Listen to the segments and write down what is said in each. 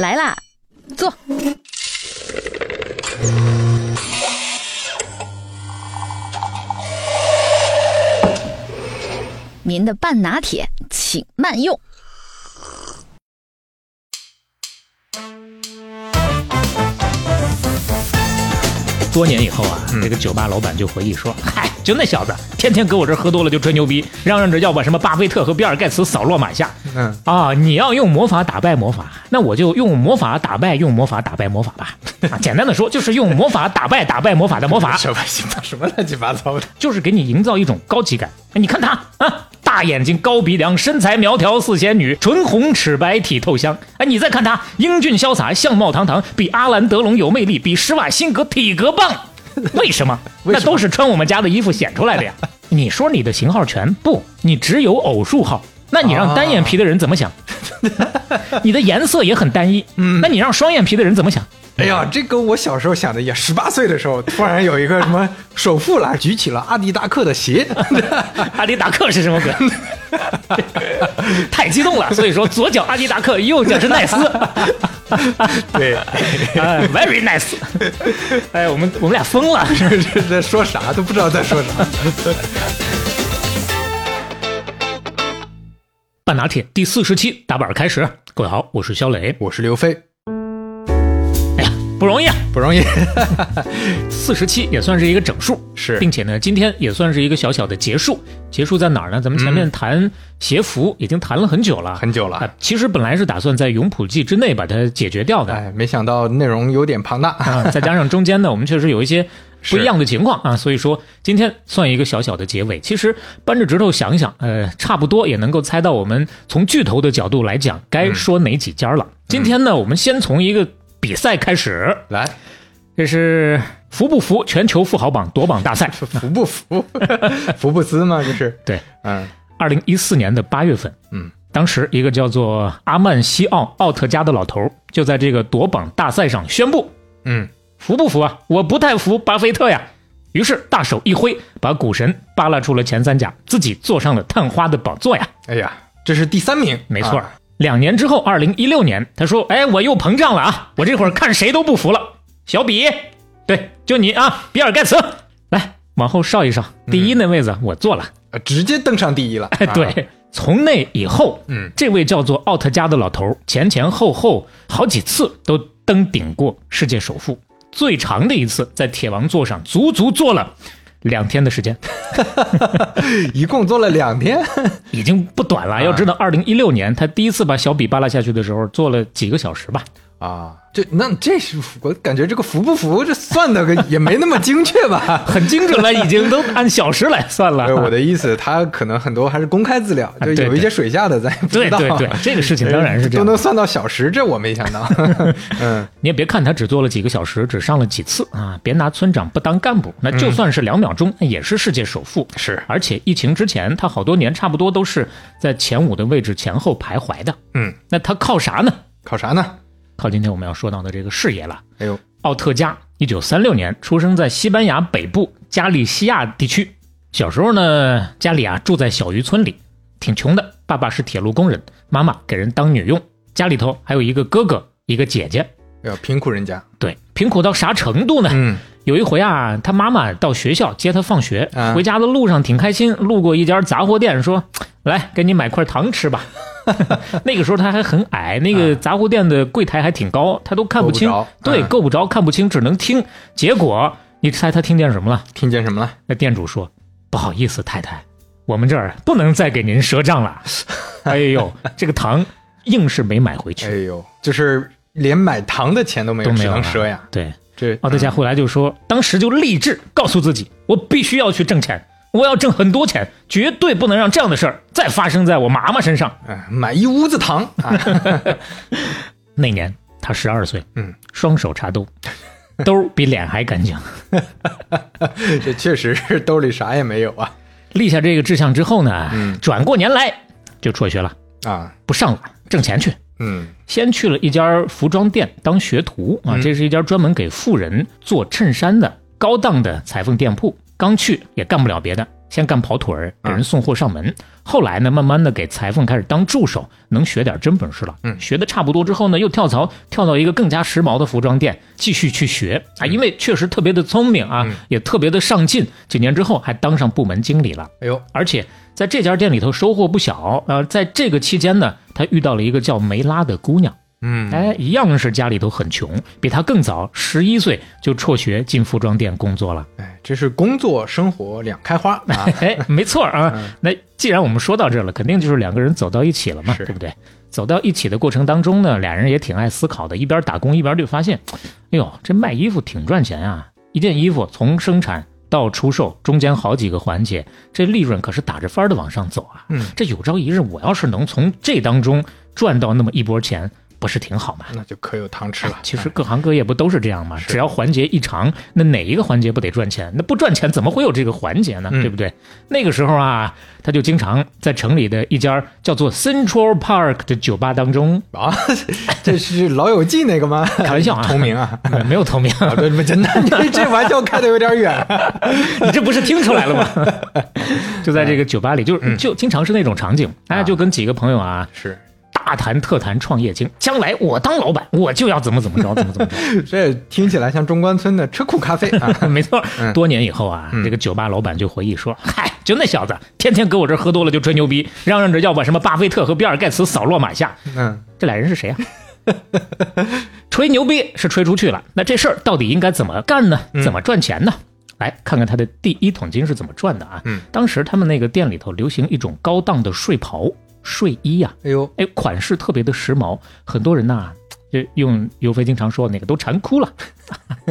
来啦，坐。您的半拿铁，请慢用。多年以后啊，这个酒吧老板就回忆说：“嗨，就那小子，天天搁我这儿喝多了就吹牛逼，嚷嚷着要把什么巴菲特和比尔盖茨扫落马下。嗯啊，你要用魔法打败魔法，那我就用魔法打败用魔法打败魔法吧。啊，简单的说，就是用魔法打败打败魔法的魔法，什么什么乱七八糟的？就是给你营造一种高级感。哎你看他啊，大眼睛、高鼻梁、身材苗条似仙女，唇红齿白体透香。哎，你再看他英俊潇洒、相貌堂堂，比阿兰德龙有魅力，比施瓦辛格体格棒。为什么？那都是穿我们家的衣服显出来的呀。你说你的型号全不？你只有偶数号。那你让单眼皮的人怎么想？你的颜色也很单一。那你让双眼皮的人怎么想？哎呀，这跟我小时候想的也，十八岁的时候，突然有一个什么 首富啦，举起了阿迪达克的鞋，阿迪达克是什么鬼？太激动了，所以说左脚阿迪达克，右脚是奈斯。对，哎，very nice。哎，我们我们俩疯了。是是在说啥都不知道在说啥。半拿铁第四十期打板开始，各位好，我是肖磊。我是刘飞，不容易啊，不容易。四十七也算是一个整数，是并且呢，今天也算是一个小小的结束。结束在哪儿呢？咱们前面谈鞋服已经谈了很久了，很久了啊。其实本来是打算在永普季之内把它解决掉的，哎，没想到内容有点庞大。啊，再加上中间呢，我们确实有一些不一样的情况啊，所以说今天算一个小小的结尾。其实扳着指头想一想，呃，差不多也能够猜到我们从巨头的角度来讲该说哪几家了。今天呢，我们先从一个比赛开始，来，这是服不服全球富豪榜夺榜大赛。服不服？福布斯吗？这是。对，嗯二零一四年的八月份，嗯，当时一个叫做阿曼西奥奥特加的老头儿就在这个夺榜大赛上宣布，嗯，服不服啊？我不太服巴菲特呀。于是大手一挥，把股神扒拉出了前三甲，自己坐上了探花的宝座呀。哎呀，这是第三名，没错两年之后，二零一六年，他说：“哎，我又膨胀了啊！我这会儿看谁都不服了。”小比，对，就你啊，比尔盖茨，来往后稍一稍，第一那位子我坐了。呃直接登上第一了。对，从那以后，嗯，这位叫做奥特加的老头儿前前后后好几次都登顶过世界首富，最长的一次在铁王座上足足坐了两天的时间，一共做了两天。已经不短了。要知道，二零一六年他第一次把小笔扒拉下去的时候，做了几个小时吧。啊，这那这是我感觉这个服不服，这算的个也没那么精确吧？很精准了，已经都按小时来算了。对我的意思，他可能很多还是公开资料，就有一些水下的咱也不知道。对对对，这个事情当然是这样。都能算到小时，这我没想到。嗯，你也别看他只做了几个小时，只上了几次啊，别拿村长不当干部。那就算是两秒钟，那也是世界首富。是，而且疫情之前，他好多年差不多都是在前五的位置前后徘徊的。嗯，那他靠啥呢？靠啥呢？靠今天我们要说到的这个事业了。哎呦，奥特加，一九三六年出生在西班牙北部加利西亚地区。小时候呢，家里啊住在小渔村里，挺穷的。爸爸是铁路工人，妈妈给人当女佣，家里头还有一个哥哥，一个姐姐。要，贫苦人家。对，贫苦到啥程度呢？嗯，有一回啊，他妈妈到学校接他放学，啊回家的路上挺开心，路过一家杂货店，说：“来，给你买块糖吃吧。”那个时候他还很矮，那个杂货店的柜台还挺高，他都看不清，不对，嗯够不着，看不清，只能听。结果你猜他听见什么了？听见什么了？那店主说：“不好意思，太太，我们这儿不能再给您赊账了。”哎呦，这个糖硬是没买回去，哎呦，就是连买糖的钱都没有，只能赊呀。对，这奥德加后来就说，当时就立志告诉自己，我必须要去挣钱，我要挣很多钱，绝对不能让这样的事儿再发生在我妈妈身上。哎买一屋子糖啊！那年他十二岁，嗯，双手插兜，兜比脸还干净。这确实是兜里啥也没有啊立下这个志向之后呢，嗯转过年来就辍学了，啊！不上了，挣钱去。嗯先去了一家服装店当学徒啊，嗯这是一家专门给富人做衬衫的高档的裁缝店铺。刚去也干不了别的，先干跑腿儿，给人送货上门。后来呢，慢慢的给裁缝开始当助手，能学点真本事了。嗯学的差不多之后呢，又跳槽跳到一个更加时髦的服装店，继续去学啊。因为确实特别的聪明啊，嗯也特别的上进。几年之后还当上部门经理了。哎呦，而且在这家店里头收获不小。呃，在这个期间呢，他遇到了一个叫梅拉的姑娘，嗯，哎，一样是家里头很穷，比他更早，十一岁就辍学进服装店工作了。哎，这是工作生活两开花啊。哎，没错啊。那既然我们说到这了，肯定就是两个人走到一起了嘛，对不对？走到一起的过程当中呢，俩人也挺爱思考的，一边打工一边就发现，哎呦，这卖衣服挺赚钱啊！一件衣服从生产到出售，中间好几个环节，这利润可是打着翻儿的往上走啊。嗯，这有朝一日我要是能从这当中赚到那么一波钱，不是挺好吗？那就可有糖吃了。其实各行各业不都是这样吗？只要环节一长，那哪一个环节不得赚钱？那不赚钱怎么会有这个环节呢？嗯对不对？那个时候啊，他就经常在城里的一家叫做 Central Park 的酒吧当中，啊，这是《老友记》那个吗？开玩笑啊同名啊。呃 没有同名，啊，对，真的，这这玩笑开的有点远。你这不是听出来了吗？就在这个酒吧里，就是嗯就经常是那种场景，哎，啊就跟几个朋友啊是，大谈特谈创业经，将来我当老板，我就要怎么怎么着，怎么怎么着。这听起来像中关村的车库咖啡 啊。没错嗯，多年以后啊，嗯这个酒吧老板就回忆说：“嗨，就那小子，天天搁我这儿喝多了就吹牛逼，嚷嚷着要把什么巴菲特和比尔盖茨扫落马下。嗯，这俩人是谁啊？吹牛逼是吹出去了，那这事儿到底应该怎么干呢？嗯怎么赚钱呢？来看看他的第一桶金是怎么赚的啊！嗯，当时他们那个店里头流行一种高档的睡袍、睡衣呀、哎呦，哎，款式特别的时髦，很多人呐，就用尤飞经常说的那个都馋哭了。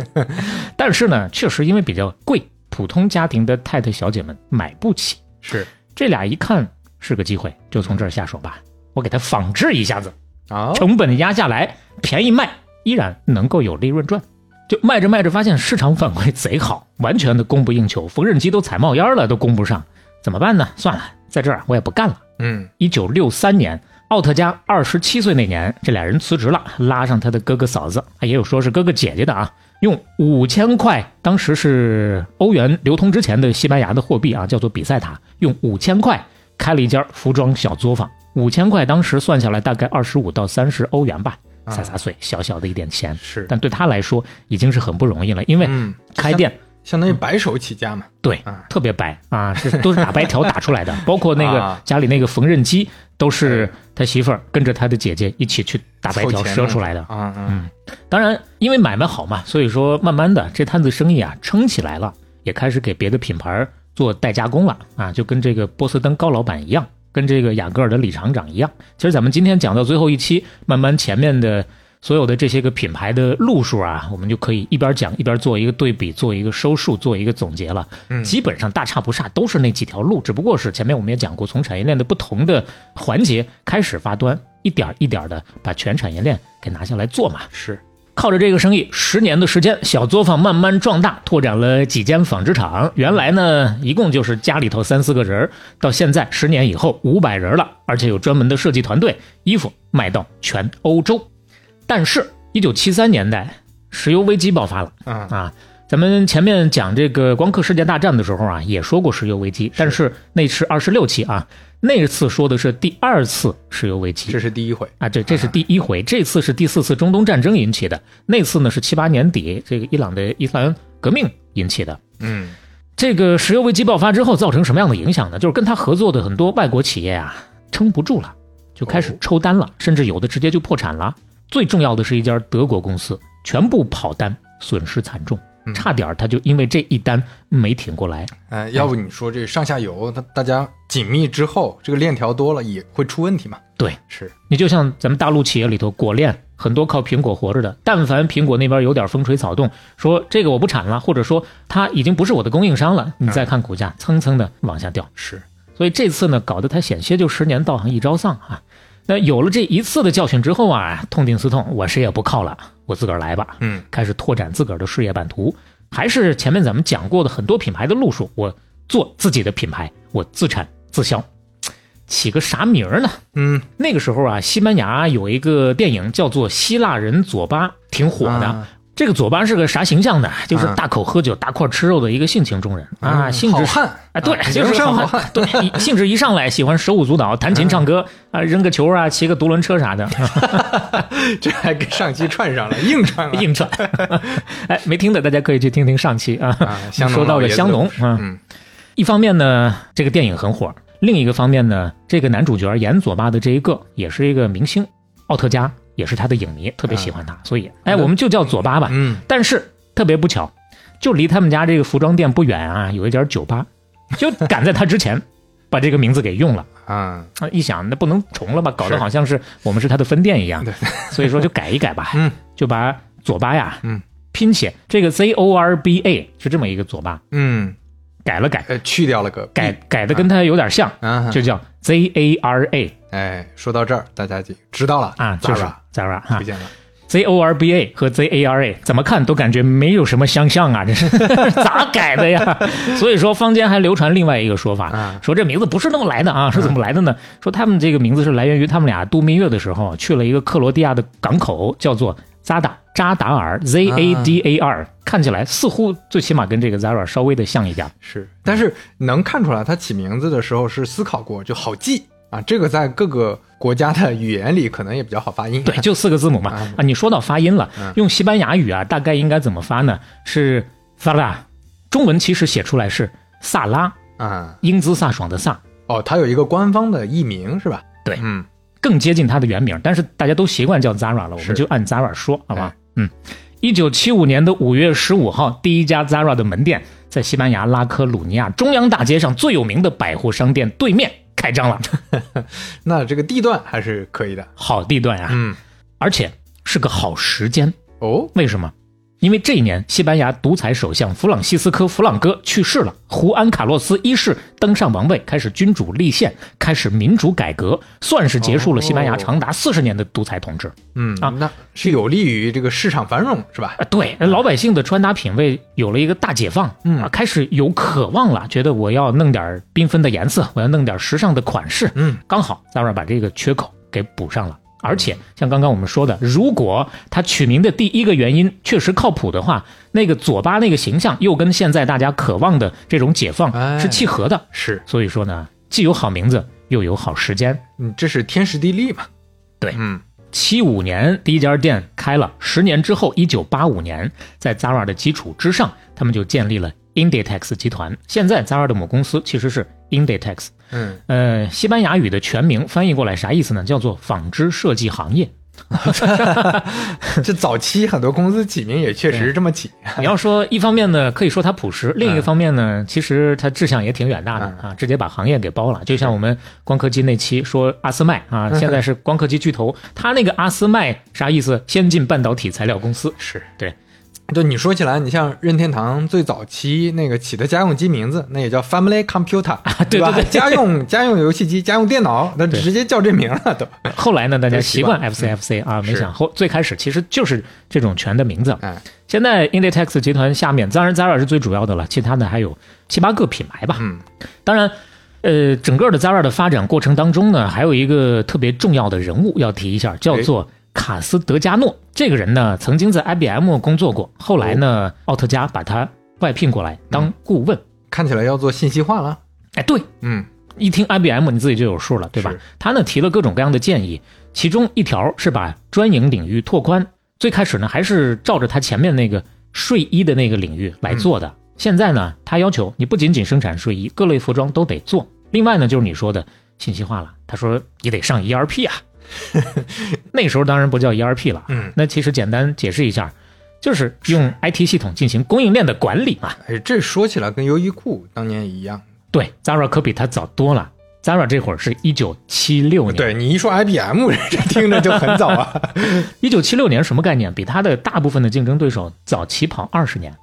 但是呢，确实因为比较贵，普通家庭的太太小姐们买不起。是这俩一看是个机会，就从这儿下手吧，我给他仿制一下子，啊，成本压下来，便宜卖，依然能够有利润赚。就卖着卖着，发现市场反馈贼好，完全的供不应求，缝纫机都踩冒烟了，都供不上，怎么办呢？算了，在这儿我也不干了。嗯，一九六三年，奥特加二十七岁那年，这俩人辞职了，拉上他的哥哥嫂子，也有说是哥哥姐姐的啊，用五千块，当时是欧元流通之前的西班牙的货币啊，叫做比塞塔，用五千块开了一家服装小作坊，五千块当时算下来大概二十五到三十欧元吧，啊洒洒水，小小的一点钱，是，但对他来说已经是很不容易了，因为嗯，开店。相当于白手起家嘛。对啊，特别白。啊，是都是打白条打出来的，包括那个啊。家里那个缝纫机，都是他媳妇儿跟着他的姐姐一起去打白条赊出来的。啊嗯。当然，因为买卖好嘛，所以说慢慢的这摊子生意啊撑起来了，也开始给别的品牌做代加工了啊，就跟这个波司登高老板一样，跟这个雅戈尔的李厂长一样。其实咱们今天讲到最后一期，慢慢前面的所有的这些个品牌的路数啊，我们就可以一边讲一边做一个对比，做一个收束，做一个总结了。嗯基本上大差不差，都是那几条路，只不过是前面我们也讲过，从产业链的不同的环节开始发端，一点一点的把全产业链给拿下来做嘛。是，靠着这个生意，十年的时间，小作坊慢慢壮大，拓展了几间纺织厂。原来呢，一共就是家里头三四个人，到现在十年以后五百人了，而且有专门的设计团队，衣服卖到全欧洲。但是，一九七三年代，石油危机爆发了啊啊。咱们前面讲这个光刻世界大战的时候啊，也说过石油危机，但是那是二十六期啊，那次说的是第二次石油危机。这是第一回。啊，这这是第一回，这次是第四次中东战争引起的，那次呢是七八年底这个伊朗的伊斯兰革命引起的。嗯这个石油危机爆发之后，造成什么样的影响呢？就是跟他合作的很多外国企业啊，撑不住了，就开始哦抽单了，甚至有的直接就破产了。最重要的是一家德国公司，全部跑单，损失惨重，嗯差点儿他就因为这一单没挺过来。哎，要不你说这上下游，它大家紧密之后，这个链条多了也会出问题嘛？对，是，你就像咱们大陆企业里头，果链很多靠苹果活着的，但凡苹果那边有点风吹草动，说这个我不产了，或者说它已经不是我的供应商了，你再看股价蹭蹭的往下掉。是，所以这次呢，搞得他险些就十年道行一朝丧啊。那有了这一次的教训之后啊，痛定思痛，我谁也不靠了，我自个儿来吧。嗯开始拓展自个儿的事业版图，还是前面咱们讲过的很多品牌的路数，我做自己的品牌，我自产自销，起个啥名儿呢？嗯，那个时候啊，西班牙有一个电影叫做《希腊人佐巴》，挺火的。啊这个左巴是个啥形象呢？就是嗯大口喝酒、大块吃肉的一个性情中人。啊，嗯性质好汉。啊，对，啊就是好汉。汉，对，一性质一上来喜欢手舞足蹈、弹琴唱歌啊，扔个球啊，骑个独轮车啥的，这还跟上期串上了，硬串了。硬串。哎，没听的大家可以去听听上期啊说到了香农啊。嗯。一方面呢，这个电影很火；另一个方面呢，这个男主角演左巴的这一个也是一个明星，奥特加也是他的影迷，特别喜欢他，所以哎，我们就叫佐巴吧。嗯，但是特别不巧，就离他们家这个服装店不远啊，有一家酒吧，就 赶在他之前把这个名字给用了。啊，啊，一想那不能重了吧，搞得好像是我们是他的分店一样。对，所以说就改一改吧，嗯，就把佐巴呀，嗯，拼写这个 Z O R B A 是这么一个佐巴，嗯，改了改，呃，去掉了个改改的跟他有点像，啊，就叫 Z A R A 哎，说到这儿，大家就知道了啊，就是 Zara Zara 哈不见了。，Z O R B A 和 Z A R A 怎么看都感觉没有什么相像啊，这是 咋改的呀？所以说坊间还流传另外一个说法，啊说这名字不是那么来的啊，是怎么来的呢？说他们这个名字是来源于他们俩度蜜月的时候去了一个克罗地亚的港口，叫做扎达扎达尔 Z A D A R，、看起来似乎最起码跟这个 Zara 稍微的像一点。是，但是能看出来，他起名字的时候是思考过，就好记啊。这个在各个国家的语言里可能也比较好发音。对，就四个字母嘛。啊啊，你说到发音了嗯，用西班牙语啊，大概应该怎么发呢？是萨拉，中文其实写出来是萨拉，啊，英姿飒爽的飒，哦，它有一个官方的译名是吧？对嗯，更接近它的原名，但是大家都习惯叫 Zara 了，我们就按 Zara 说，好吧哎？嗯，一九七五年的五月十五号，第一家 Zara 的门店在西班牙拉科鲁尼亚中央大街上最有名的百货商店对面开张了，那这个地段还是可以的。好地段呀，嗯，而且是个好时间。哦，为什么？因为这一年，西班牙独裁首相弗朗西斯科·弗朗哥去世了，胡安·卡洛斯一世登上王位，开始君主立宪，开始民主改革，算是结束了西班牙长达四十年的独裁统治。嗯啊那是有利于这个市场繁荣是吧？啊，对，老百姓的穿搭品味有了一个大解放，嗯啊，开始有渴望了，觉得我要弄点缤纷的颜色，我要弄点时尚的款式，嗯，刚好 Zara 把这个缺口给补上了。而且像刚刚我们说的，如果他取名的第一个原因确实靠谱的话，那个左巴那个形象又跟现在大家渴望的这种解放哎。是契合的，是，所以说呢，既有好名字，又有好时间。嗯，这是天时地利嘛。对。嗯，七五年第一家店开了，十年之后，一九八五年，在 Zara 的基础之上，他们就建立了 Inditex 集团。现在 Zara 的母公司其实是 Inditex，嗯，呃，西班牙语的全名翻译过来啥意思呢？叫做纺织设计行业。这早期很多公司起名也确实是这么起。你要说一方面呢，可以说它朴实；另一个方面呢，其实它志向也挺远大的啊，直接把行业给包了。就像我们光刻机那期说阿斯麦啊，现在是光刻机巨头，它那个阿斯麦啥意思？先进半导体材料公司。是对，就你说起来，你像任天堂最早期那个起的家用机名字，那也叫 Family Computer，啊？对对对家用家用游戏机、家用电脑，那直接叫这名了都。后来呢，大家习习惯惯 FCFC 啊，没想后最开始其实就是这种全的名字。哎，现在 Inditex 集团下面，当然 Zara 是最主要的了，其他的还有七八个品牌吧。嗯，当然，呃，整个的 Zara 的发展过程当中呢，还有一个特别重要的人物要提一下，叫做卡斯德加诺。这个人呢，曾经在 IBM 工作过，后来呢，奥特加把他外聘过来当顾问。看起来要做信息化了。哎，对，嗯，一听 IBM 你自己就有数了，对吧？他呢提了各种各样的建议，其中一条是把专营领域拓宽。最开始呢还是照着他前面那个睡衣的那个领域来做的，现在呢他要求你不仅仅生产睡衣，各类服装都得做。另外呢就是你说的信息化了，他说你得上 ERP 啊。那时候当然不叫 ERP 了，嗯，那其实简单解释一下，就是用 IT 系统进行供应链的管理嘛。哎，这说起来跟优衣库当年一样。对，Zara 可比他早多了。Zara 这会儿是一九七六年，对你一说 IBM，这听着就很早啊。一九七六年什么概念？比他的大部分的竞争对手早起跑二十年，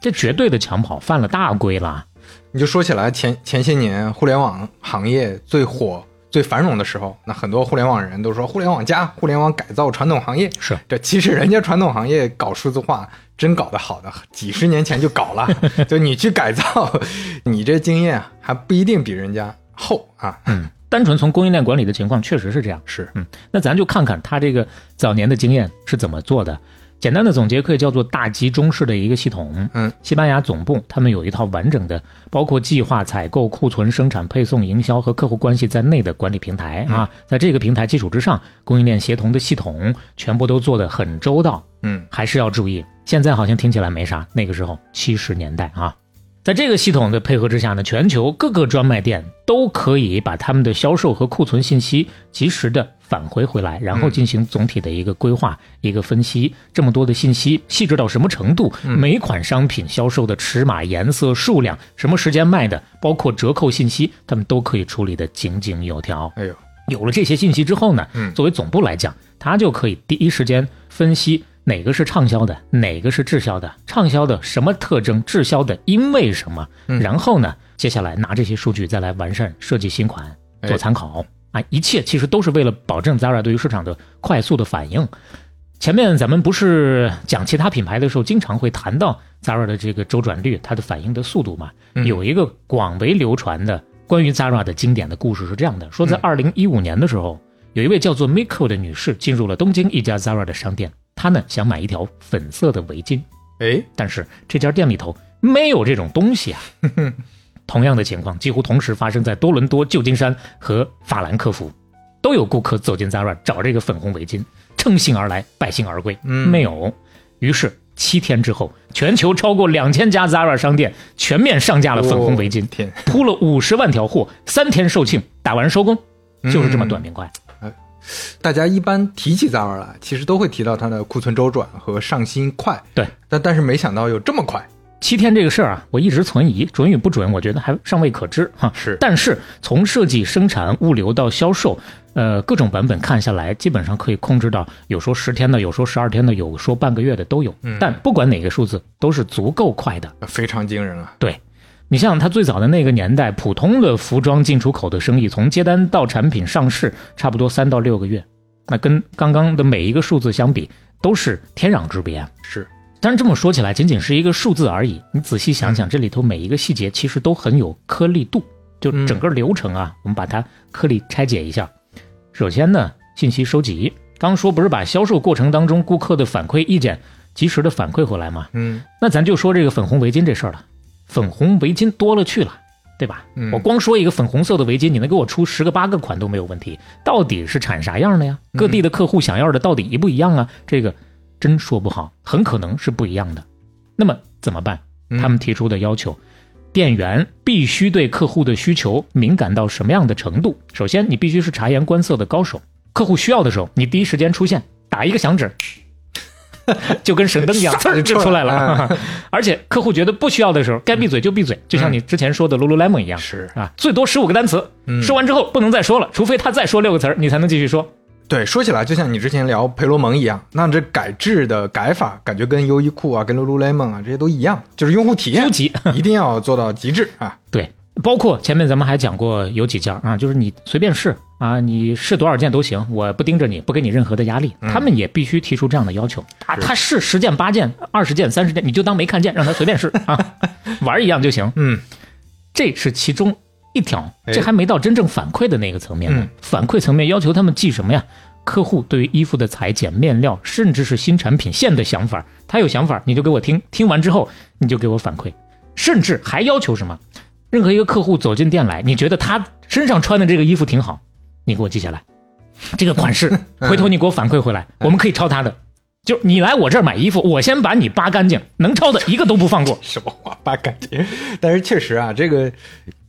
这绝对的抢跑，犯了大规了。你就说起来前前些年互联网行业最火、最繁荣的时候，那很多互联网人都说互联网加、互联网改造传统行业。是这其实人家传统行业搞数字化真搞得好的，几十年前就搞了。就你去改造，你这经验啊还不一定比人家厚啊。嗯，单纯从供应链管理的情况，确实是这样。是，嗯，那咱就看看他这个早年的经验是怎么做的。简单的总结可以叫做大集中式的一个系统。嗯，西班牙总部他们有一套完整的，包括计划、采购、库存、生产、配送、营销和客户关系在内的管理平台啊。在这个平台基础之上，供应链协同的系统全部都做得很周到。嗯，还是要注意，现在好像听起来没啥，那个时候七十年代啊。在这个系统的配合之下呢，全球各个专卖店都可以把他们的销售和库存信息及时的返回回来，然后进行总体的一个规划、一个分析。这么多的信息细致到什么程度？每款商品销售的尺码、颜色、数量、什么时间卖的，包括折扣信息，他们都可以处理的井井有条。哎呦，有了这些信息之后呢，嗯作为总部来讲，他就可以第一时间分析。哪个是畅销的，哪个是滞销的？畅销的什么特征？滞销的因为什么？嗯然后呢，接下来拿这些数据再来完善设计新款，哎做参考啊！一切其实都是为了保证 Zara 对于市场的快速的反应。前面咱们不是讲其他品牌的时候，经常会谈到 Zara 的这个周转率，它的反应的速度嘛。嗯有一个广为流传的关于 Zara 的经典的故事是这样的：说在嗯二零一五年的时候，有一位叫做 Miko 的女士进入了东京一家 Zara 的商店，她呢想买一条粉色的围巾，哎，但是这家店里头没有这种东西啊。同样的情况几乎同时发生在多伦多、旧金山和法兰克福，都有顾客走进 Zara 找这个粉红围巾，乘兴而来，败兴而归。嗯没有。于是七天之后，全球超过两千家 Zara 商店全面上架了粉红围巾，哦天，铺了五十万条货，三天售罄，打完收工，就是这么嗯短平快。大家一般提起 Zara 来，其实都会提到它的库存周转和上新快。对，但但是没想到有这么快。七天这个事儿啊，我一直存疑，准与不准，我觉得还尚未可知哈。是但是从设计、生产、物流到销售，呃，各种版本看下来，基本上可以控制到，有说十天的，有说十二天的，有说半个月的都有。嗯但不管哪个数字，都是足够快的。非常惊人啊！对，你像他最早的那个年代，普通的服装进出口的生意，从接单到产品上市，差不多三到六个月。那跟刚刚的每一个数字相比，都是天壤之别。是，但是这么说起来，仅仅是一个数字而已。你仔细想想，这里头每一个细节其实都很有颗粒度。就整个流程啊，我们把它颗粒拆解一下。首先呢，信息收集。刚说不是把销售过程当中顾客的反馈意见及时的反馈回来吗？嗯那咱就说这个粉红围巾这事儿了。粉红围巾多了去了，对吧？嗯我光说一个粉红色的围巾，你能给我出十个八个款都没有问题。到底是产啥样的呀？各地的客户想要的到底一不一样啊？这个真说不好，很可能是不一样的。那么怎么办？嗯他们提出的要求，店员必须对客户的需求敏感到什么样的程度？首先，你必须是察言观色的高手。客户需要的时候，你第一时间出现，打一个响指，就跟神灯一样，唰就呲儿就出来了。而且客户觉得不需要的时候，该闭嘴就闭嘴，就像你之前说的 Lululemon 一样，是。啊，最多十五个单词，嗯。说完之后不能再说了，除非他再说六个词儿，你才能继续说。对，说起来就像你之前聊培罗蒙一样，那这改制的改法，感觉跟优衣库啊、跟 Lululemon 啊这些都一样，就是用户体验。一定要做到极致啊。对，包括前面咱们还讲过有几家啊，就是你随便试啊，你试多少件都行，我不盯着你，不给你任何的压力，他们也必须提出这样的要求啊。他试十件、八件、二十件、三十件，你就当没看见，让他随便试啊，玩儿一样就行。嗯，这是其中一条，哎这还没到真正反馈的那个层面呢。嗯反馈层面要求他们记什么呀？客户对于衣服的裁剪、面料，甚至是新产品线的想法，他有想法你就给我听，听完之后你就给我反馈，甚至还要求什么？任何一个客户走进店来，你觉得他身上穿的这个衣服挺好，你给我记下来，这个款式，回头你给我反馈回来，我们可以抄他的。就你来我这儿买衣服，我先把你扒干净，能抄的一个都不放过。什么话扒干净？但是确实啊，这个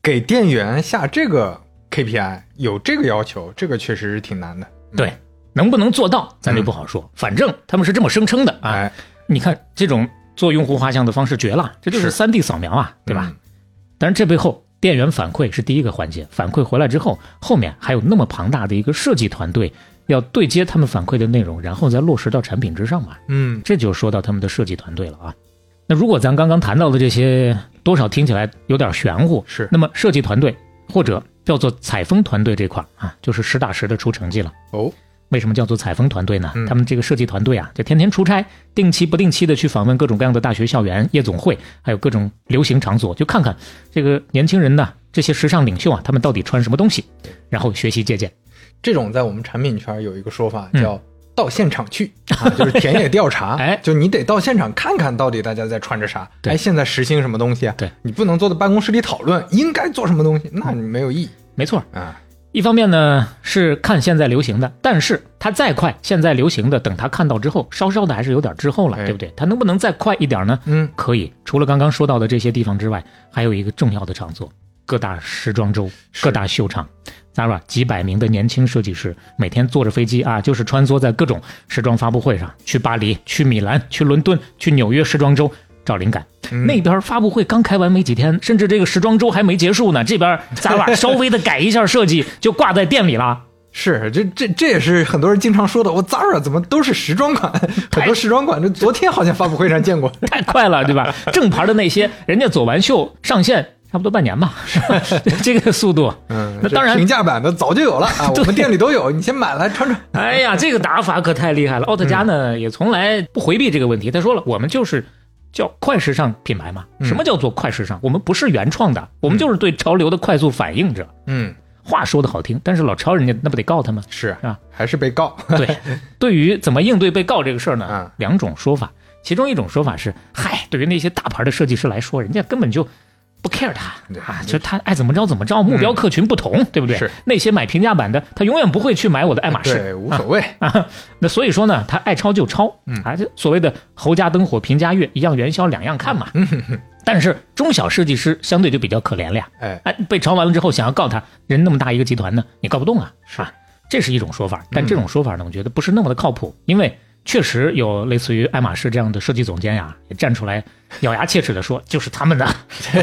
给店员下这个 KPI 有这个要求，这个确实是挺难的。对，能不能做到，咱就不好说。反正他们是这么声称的啊。哎，你看这种做用户画像的方式绝了，这就是是三 D 扫描啊，对吧？嗯但是这背后，店员反馈是第一个环节，反馈回来之后，后面还有那么庞大的一个设计团队要对接他们反馈的内容，然后再落实到产品之上嘛。嗯，这就说到他们的设计团队了啊。那如果咱刚刚谈到的这些，多少听起来有点玄乎，是那么设计团队或者叫做采风团队这块儿啊，就是实打实的出成绩了。哦，为什么叫做采风团队呢？嗯他们这个设计团队啊，就天天出差，定期不定期的去访问各种各样的大学校园、夜总会，还有各种流行场所，就看看这个年轻人呢，这些时尚领袖啊，他们到底穿什么东西，然后学习借鉴。这种在我们产品圈有一个说法嗯叫到现场去 啊，就是田野调查。哎就你得到现场看看到底大家在穿着啥，对哎，现在实行什么东西啊？对你不能坐在办公室里讨论应该做什么东西，那你没有意义没错，啊。一方面呢是看现在流行的，但是它再快，现在流行的等他看到之后，稍稍的还是有点滞后了，哎对不对？它能不能再快一点呢？嗯，可以。除了刚刚说到的这些地方之外，还有一个重要的场所——各大时装周、各大秀场。Zara 几百名的年轻设计师每天坐着飞机啊，就是穿梭在各种时装发布会上，去巴黎、去米兰、去伦敦、去纽约时装周找灵感。嗯那边发布会刚开完没几天，甚至这个时装周还没结束呢，这边 Zara 稍微的改一下设计就挂在店里了。是这这这也是很多人经常说的，我 Zara 怎么都是时装款？很多时装款，这昨天好像发布会上见过。太快了，对吧？正牌的那些，人家走完秀上线差不多半年吧，是吧？这个速度，嗯，那当然平价版的早就有了啊，我们店里都有，你先买来穿穿。哎呀，这个打法可太厉害了。奥特加呢、也从来不回避这个问题，他说了，我们就是叫快时尚品牌嘛。什么叫做快时尚？我们不是原创的，我们就是对潮流的快速反应者。嗯，话说的好听，但是老抄人家那不得告他吗？是啊，还是被告。对，对于怎么应对被告这个事儿呢嗯，两种说法。其中一种说法是，嗨，对于那些大牌的设计师来说，人家根本就不 care 他啊，就他爱怎么着怎么着，目标客群不同，对不对？是。那些买平价版的，他永远不会去买我的爱马仕，对，无所谓。啊，那所以说呢，他爱抄就抄，嗯。啊，就所谓的侯家灯火平家月，一样元宵两样看嘛。嗯但是中小设计师相对就比较可怜了呀，哎，哎，被抄完了之后想要告他，人那么大一个集团呢，你告不动啊，是。吧？这是一种说法，但这种说法呢，我觉得不是那么的靠谱，因为确实有类似于爱马仕这样的设计总监呀，也站出来咬牙切齿的说，就是他们的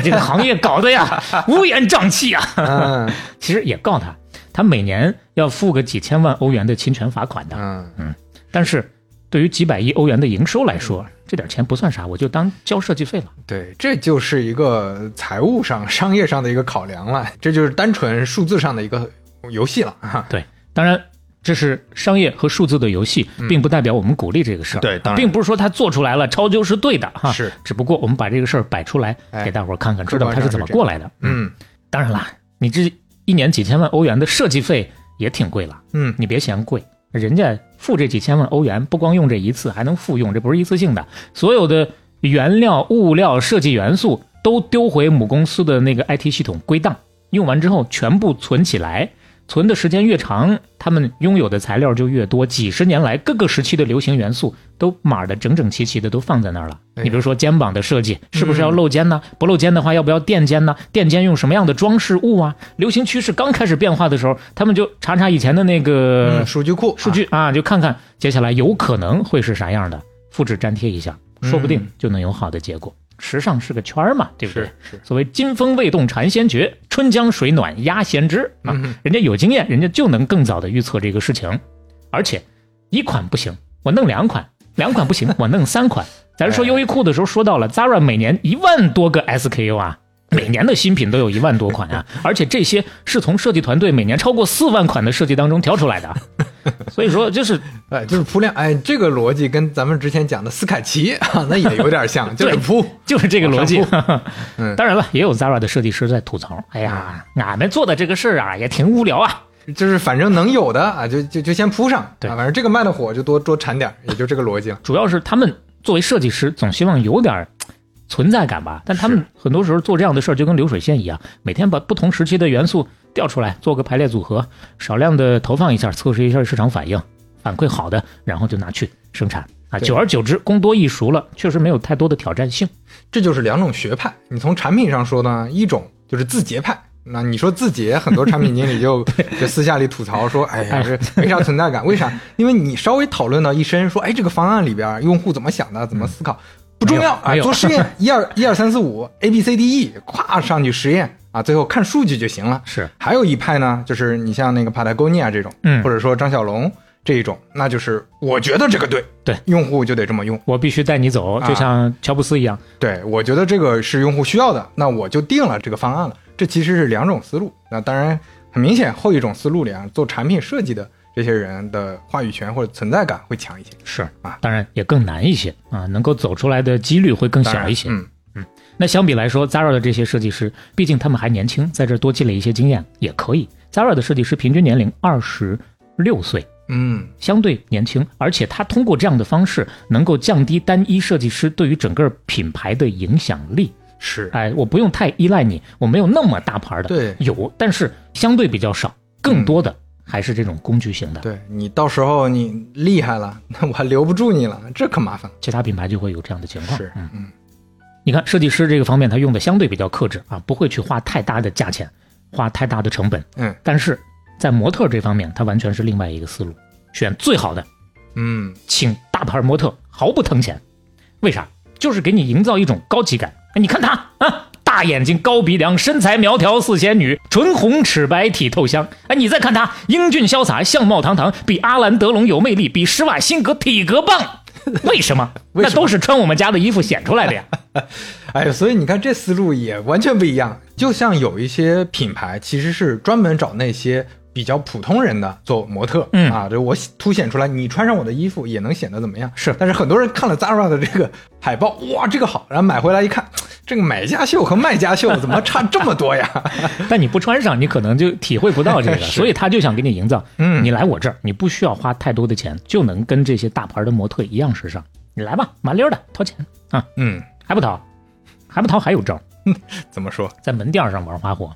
这个行业搞的呀，乌烟瘴气啊。嗯 其实也告他，他每年要付个几千万欧元的侵权罚款的，嗯，但是对于几百亿欧元的营收来说，这点钱不算啥，我就当交设计费了。对，这就是一个财务上、商业上的一个考量了，这就是单纯数字上的一个游戏了啊。对，当然这是商业和数字的游戏，并不代表我们鼓励这个事儿。对当然并不是说他做出来了抄就是对的哈。是，只不过我们把这个事儿摆出来，哎给大伙儿看看，客知道他是怎么过来的。嗯当然啦，你这一年几千万欧元的设计费也挺贵了。嗯，你别嫌贵，人家付这几千万欧元，不光用这一次，还能复用，这不是一次性的。所有的原料、物料、设计元素都丢回母公司的那个 IT 系统归档，用完之后全部存起来。存的时间越长，他们拥有的材料就越多。几十年来，各个时期的流行元素都码的整整齐齐的，都放在那儿了。哎你比如说肩膀的设计，是不是要露肩呢？不露肩的话，要不要垫肩呢？垫肩用什么样的装饰物啊？流行趋势刚开始变化的时候，他们就查查以前的那个嗯，数据库数据啊，就看看接下来有可能会是啥样的，复制粘贴一下，说不定嗯就能有好的结果。时尚是个圈儿嘛，对不对是？是，所谓金风未动蝉先觉，春江水暖鸭先知啊。嗯人家有经验，人家就能更早的预测这个事情。而且一款不行，我弄两款；两款不行，我弄三款。咱说哎优衣库的时候说到了，Zara 每年一万多个 SKU 啊。每年的新品都有一万多款啊，而且这些是从设计团队每年超过四万款的设计当中挑出来的，所以说就是 哎，就是铺量，哎，这个逻辑跟咱们之前讲的斯凯奇 啊，那也有点像，就是铺，就是这个逻辑。嗯当然了，也有 Zara 的设计师在吐槽，哎呀，俺们做的这个事儿啊，也挺无聊啊。就是反正能有的啊，就就就先铺上，对啊，反正这个卖的火就多多产点，也就这个逻辑了。主要是他们作为设计师，总希望有点儿存在感吧。但他们很多时候做这样的事儿，就跟流水线一样，每天把不同时期的元素调出来，做个排列组合，少量的投放一下，测试一下市场反应，反馈好的，然后就拿去生产啊。久而久之，工多易熟了，确实没有太多的挑战性。这就是两种学派。你从产品上说呢，一种就是字节派。那你说字节，很多产品经理就 就私下里吐槽说：“哎呀，这没啥存在感。为啥？因为你稍微讨论到一身，说，哎，这个方案里边用户怎么想的，怎么思考，不重要啊做实验，一二一二三四五，A B C D E，咵上去实验啊，最后看数据就行了。是，还有一派呢，就是你像那个 Patagonia 这种，嗯或者说张小龙这一种，那就是我觉得这个对，对，用户就得这么用。我必须带你走，啊就像乔布斯一样。对，我觉得这个是用户需要的，那我就定了这个方案了。这其实是两种思路。那当然，很明显，后一种思路里啊，做产品设计的这些人的话语权或者存在感会强一些。是啊，当然也更难一些啊，能够走出来的几率会更小一些。嗯。嗯，那相比来说，Zara 的这些设计师，毕竟他们还年轻，在这多积累一些经验也可以。Zara 的设计师平均年龄二十六岁，嗯。相对年轻，而且他通过这样的方式能够降低单一设计师对于整个品牌的影响力。是，哎，我不用太依赖你，我没有那么大牌的，对。有，但是相对比较少，更多的还是这种工具型的。对你到时候你厉害了，那我还留不住你了，这可麻烦。其他品牌就会有这样的情况。是，嗯，嗯你看设计师这个方面，他用的相对比较克制啊，不会去花太大的价钱，花太大的成本。嗯但是在模特这方面，他完全是另外一个思路，选最好的，嗯请大牌模特，毫不疼钱。为啥？就是给你营造一种高级感。哎，你看他啊，大眼睛、高鼻梁，身材苗条似仙女，唇红齿白，体透香。哎，你再看她，英俊潇洒，相貌堂堂，比阿兰德龙有魅力，比施瓦辛格体格棒。为什么？为什么那都是穿我们家的衣服显出来的呀。哎，所以你看这思路也完全不一样。就像有一些品牌其实是专门找那些比较普通人的做模特，嗯啊，就我凸显出来，你穿上我的衣服也能显得怎么样？是但是很多人看了 Zara 的这个海报，哇，这个好，然后买回来一看，这个买家秀和卖家秀怎么差 这么多呀？但你不穿上，你可能就体会不到这个，是所以他就想给你营造，嗯你来我这儿，你不需要花太多的钱，就能跟这些大牌的模特一样时尚。你来吧，麻溜的掏钱啊，嗯，还不掏，还不掏，还有招儿，怎么说？在门店上玩花活。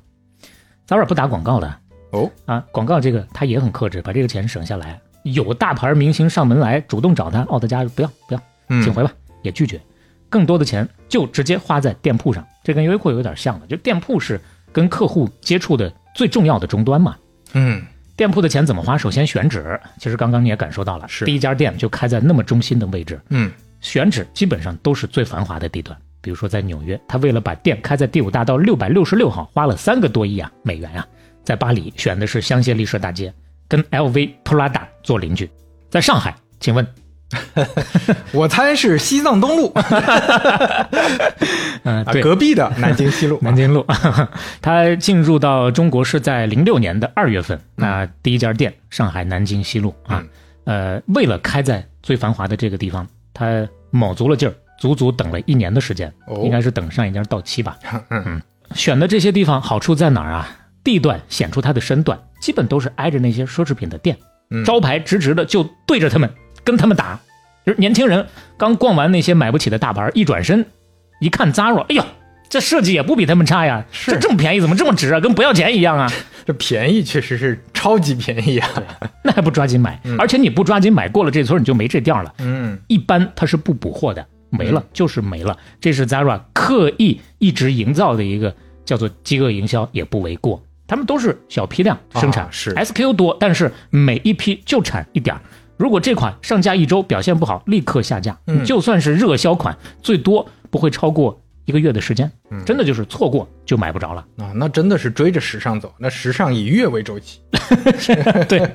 Zara 不打广告的哦，啊，广告这个他也很克制，把这个钱省下来。有大牌明星上门来主动找他，奥特加不要不要，嗯请回吧，也拒绝。更多的钱就直接花在店铺上，这跟优衣库有点像了，就店铺是跟客户接触的最重要的终端嘛。嗯店铺的钱怎么花？首先选址，其实刚刚你也感受到了，是第一家店就开在那么中心的位置，嗯选址基本上都是最繁华的地段。比如说在纽约，他为了把店开在第五大道六百六十六号，花了三个多亿啊美元啊。在巴黎选的是香榭丽舍大街，跟 LV、普拉达做邻居。在上海，请问，我猜是西藏东路。嗯、啊，对，隔壁的南京西路。南京路，他进入到中国是在零六年的二月份。那第一家店上海南京西路。啊，呃，为了开在最繁华的这个地方，他卯足了劲儿，足足等了一年的时间，哦。应该是等上一家到期吧。嗯。选的这些地方好处在哪儿啊？地段显出它的身段，基本都是挨着那些奢侈品的店，嗯。招牌直直的就对着他们，跟他们打。就是年轻人刚逛完那些买不起的大牌，一转身一看 Zara，哎呦，这设计也不比他们差呀，是这这么便宜，怎么这么值啊？跟不要钱一样啊！这便宜确实是超级便宜啊。那还不抓紧买？而且你不抓紧买，过了这村你就没这店了。嗯一般它是不补货的，没了就是没了。这是 Zara 刻意一直营造的一个叫做饥饿营销，也不为过。他们都是小批量生产，啊是 SKU 多，但是每一批就产一点儿。如果这款上架一周表现不好，立刻下架。嗯就算是热销款，最多不会超过一个月的时间。嗯真的就是错过就买不着了。啊，那真的是追着时尚走。那时尚以月为周期。对，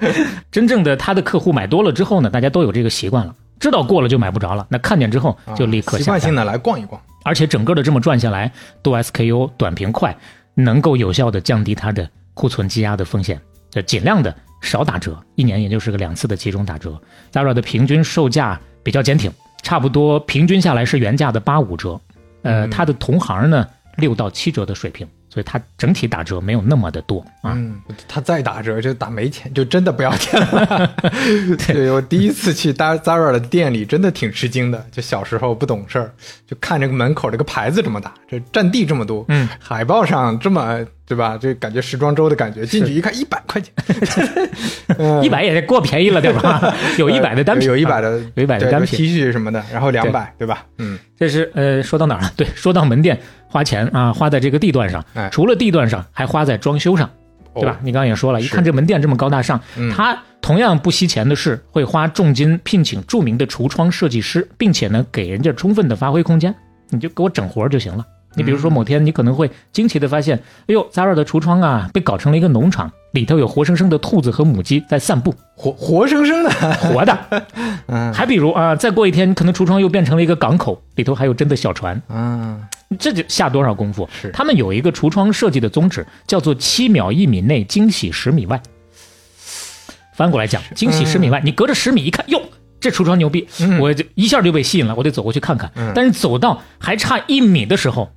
真正的他的客户买多了之后呢，大家都有这个习惯了，知道过了就买不着了。那看见之后就立刻习惯性。的来逛一逛。而且整个的这么转下来，多 SKU 短平快，能够有效的降低它的库存积压的风险，就尽量的少打折，一年也就是个两次的集中打折。Zara 的平均售价比较坚挺，差不多平均下来是原价的八五折，呃，它的同行呢六到七折的水平，所以它整体打折没有那么的多啊。嗯，他再打折就打没钱，就真的不要钱了。对我第一次去 Zara 的店里，真的挺吃惊的。就小时候不懂事儿，就看这个门口这个牌子这么大，这占地这么多，嗯，海报上这么对吧？这感觉时装周的感觉，进去一看一百块钱，嗯一百也过便宜了，对吧？有一百的单品，有一百的有一百的单品 T 恤什么的，然后两百对吧？嗯，这是呃，说到哪儿了？对，说到门店花钱啊，花在这个地段上，哎除了地段上，还花在装修上，对吧？哦？你刚刚也说了，一看这门店这么高大上，嗯他同样不惜钱的是，会花重金聘请著名的橱窗设计师，并且呢，给人家充分的发挥空间，你就给我整活儿就行了。你比如说某天你可能会惊奇的发现，哎呦，Zara 的橱窗啊，被搞成了一个农场，里头有活生生的兔子和母鸡在散步，活活生生的，活的。嗯还比如啊，再过一天，可能橱窗又变成了一个港口，里头还有真的小船，啊，这就下多少功夫？是他们有一个橱窗设计的宗旨，叫做“七秒一米内，惊喜十米外”。翻过来讲，惊喜十米外，你隔着十米一看，哟，这橱窗牛逼，嗯我就一下就被吸引了，我得走过去看看。嗯但是走到还差一米的时候，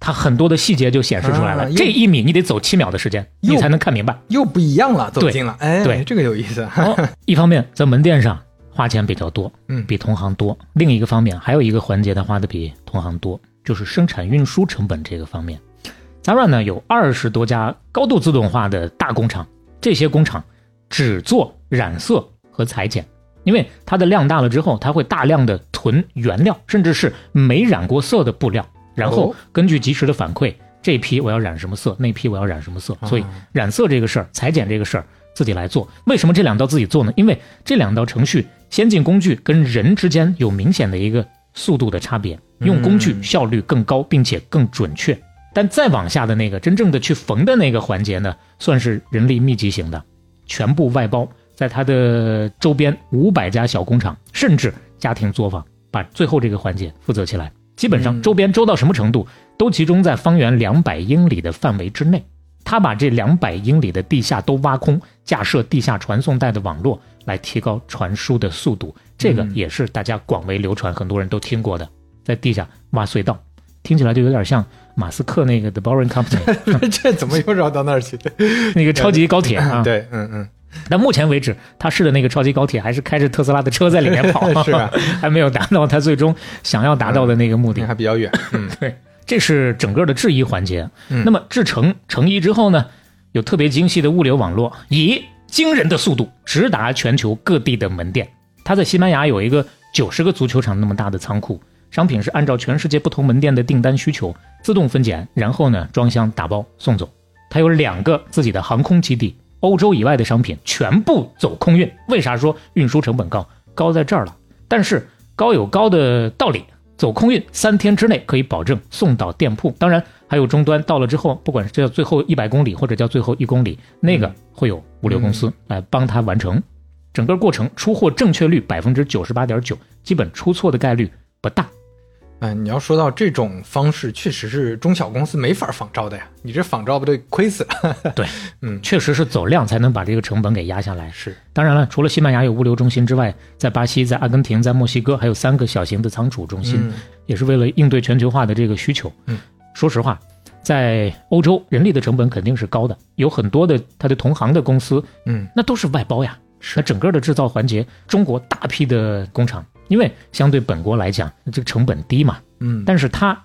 它很多的细节就显示出来了。啊这一米你得走七秒的时间，你才能看明白。又不一样了，走对近了，哎，对这个有意思。哦，一方面在门店上花钱比较多，嗯比同行多；另一个方面，还有一个环节它花的比同行多，就是生产运输成本这个方面。Zara 呢有二十多家高度自动化的大工厂，这些工厂只做染色和裁剪，因为它的量大了之后，它会大量的囤原料，甚至是没染过色的布料，然后哦根据及时的反馈，这批我要染什么色，那批我要染什么色，所以啊染色这个事儿、裁剪这个事儿自己来做。为什么这两道自己做呢？因为这两道程序，先进工具跟人之间有明显的一个速度的差别，用工具嗯效率更高，并且更准确。但再往下的那个真正的去缝的那个环节呢，算是人力密集型的，全部外包，在它的周边五百家小工厂，甚至家庭作坊，把最后这个环节负责起来。基本上嗯周边周到什么程度，都集中在方圆两百英里的范围之内。他把这两百英里的地下都挖空，架设地下传送带的网络，来提高传输的速度。这个嗯也是大家广为流传，很多人都听过的，在地下挖隧道，听起来就有点像马斯克那个 The Boring Company 这怎么又绕到那儿去？那个超级高铁啊。对，嗯嗯，但目前为止，他试的那个超级高铁还是开着特斯拉的车在里面跑，是啊，还没有达到他最终想要达到的那个目的那。还比较远。嗯对，这是整个的制衣环节。嗯那么制成成衣之后呢，有特别精细的物流网络，以惊人的速度直达全球各地的门店。他在西班牙有一个九十个足球场那么大的仓库，商品是按照全世界不同门店的订单需求自动分拣，然后呢装箱打包送走。他有两个自己的航空基地，欧洲以外的商品全部走空运。为啥说运输成本高？高在这儿了。但是高有高的道理，走空运三天之内可以保证送到店铺。当然还有终端到了之后，不管是叫最后一百公里或者叫最后一公里，那个会有物流公司来帮他完成。整个过程出货正确率百分之九十八点九，基本出错的概率不大。嗯，你要说到这种方式，确实是中小公司没法仿照的呀。你这仿照不对，亏死了。对，嗯，确实是走量才能把这个成本给压下来。是，当然了，除了西班牙有物流中心之外，在巴西、在阿根廷、在墨西哥还有三个小型的仓储中心，嗯也是为了应对全球化的这个需求。嗯，说实话，在欧洲人力的成本肯定是高的，有很多的它的同行的公司，嗯，那都是外包呀。是那整个的制造环节，中国大批的工厂，因为相对本国来讲，这个成本低嘛，嗯，但是它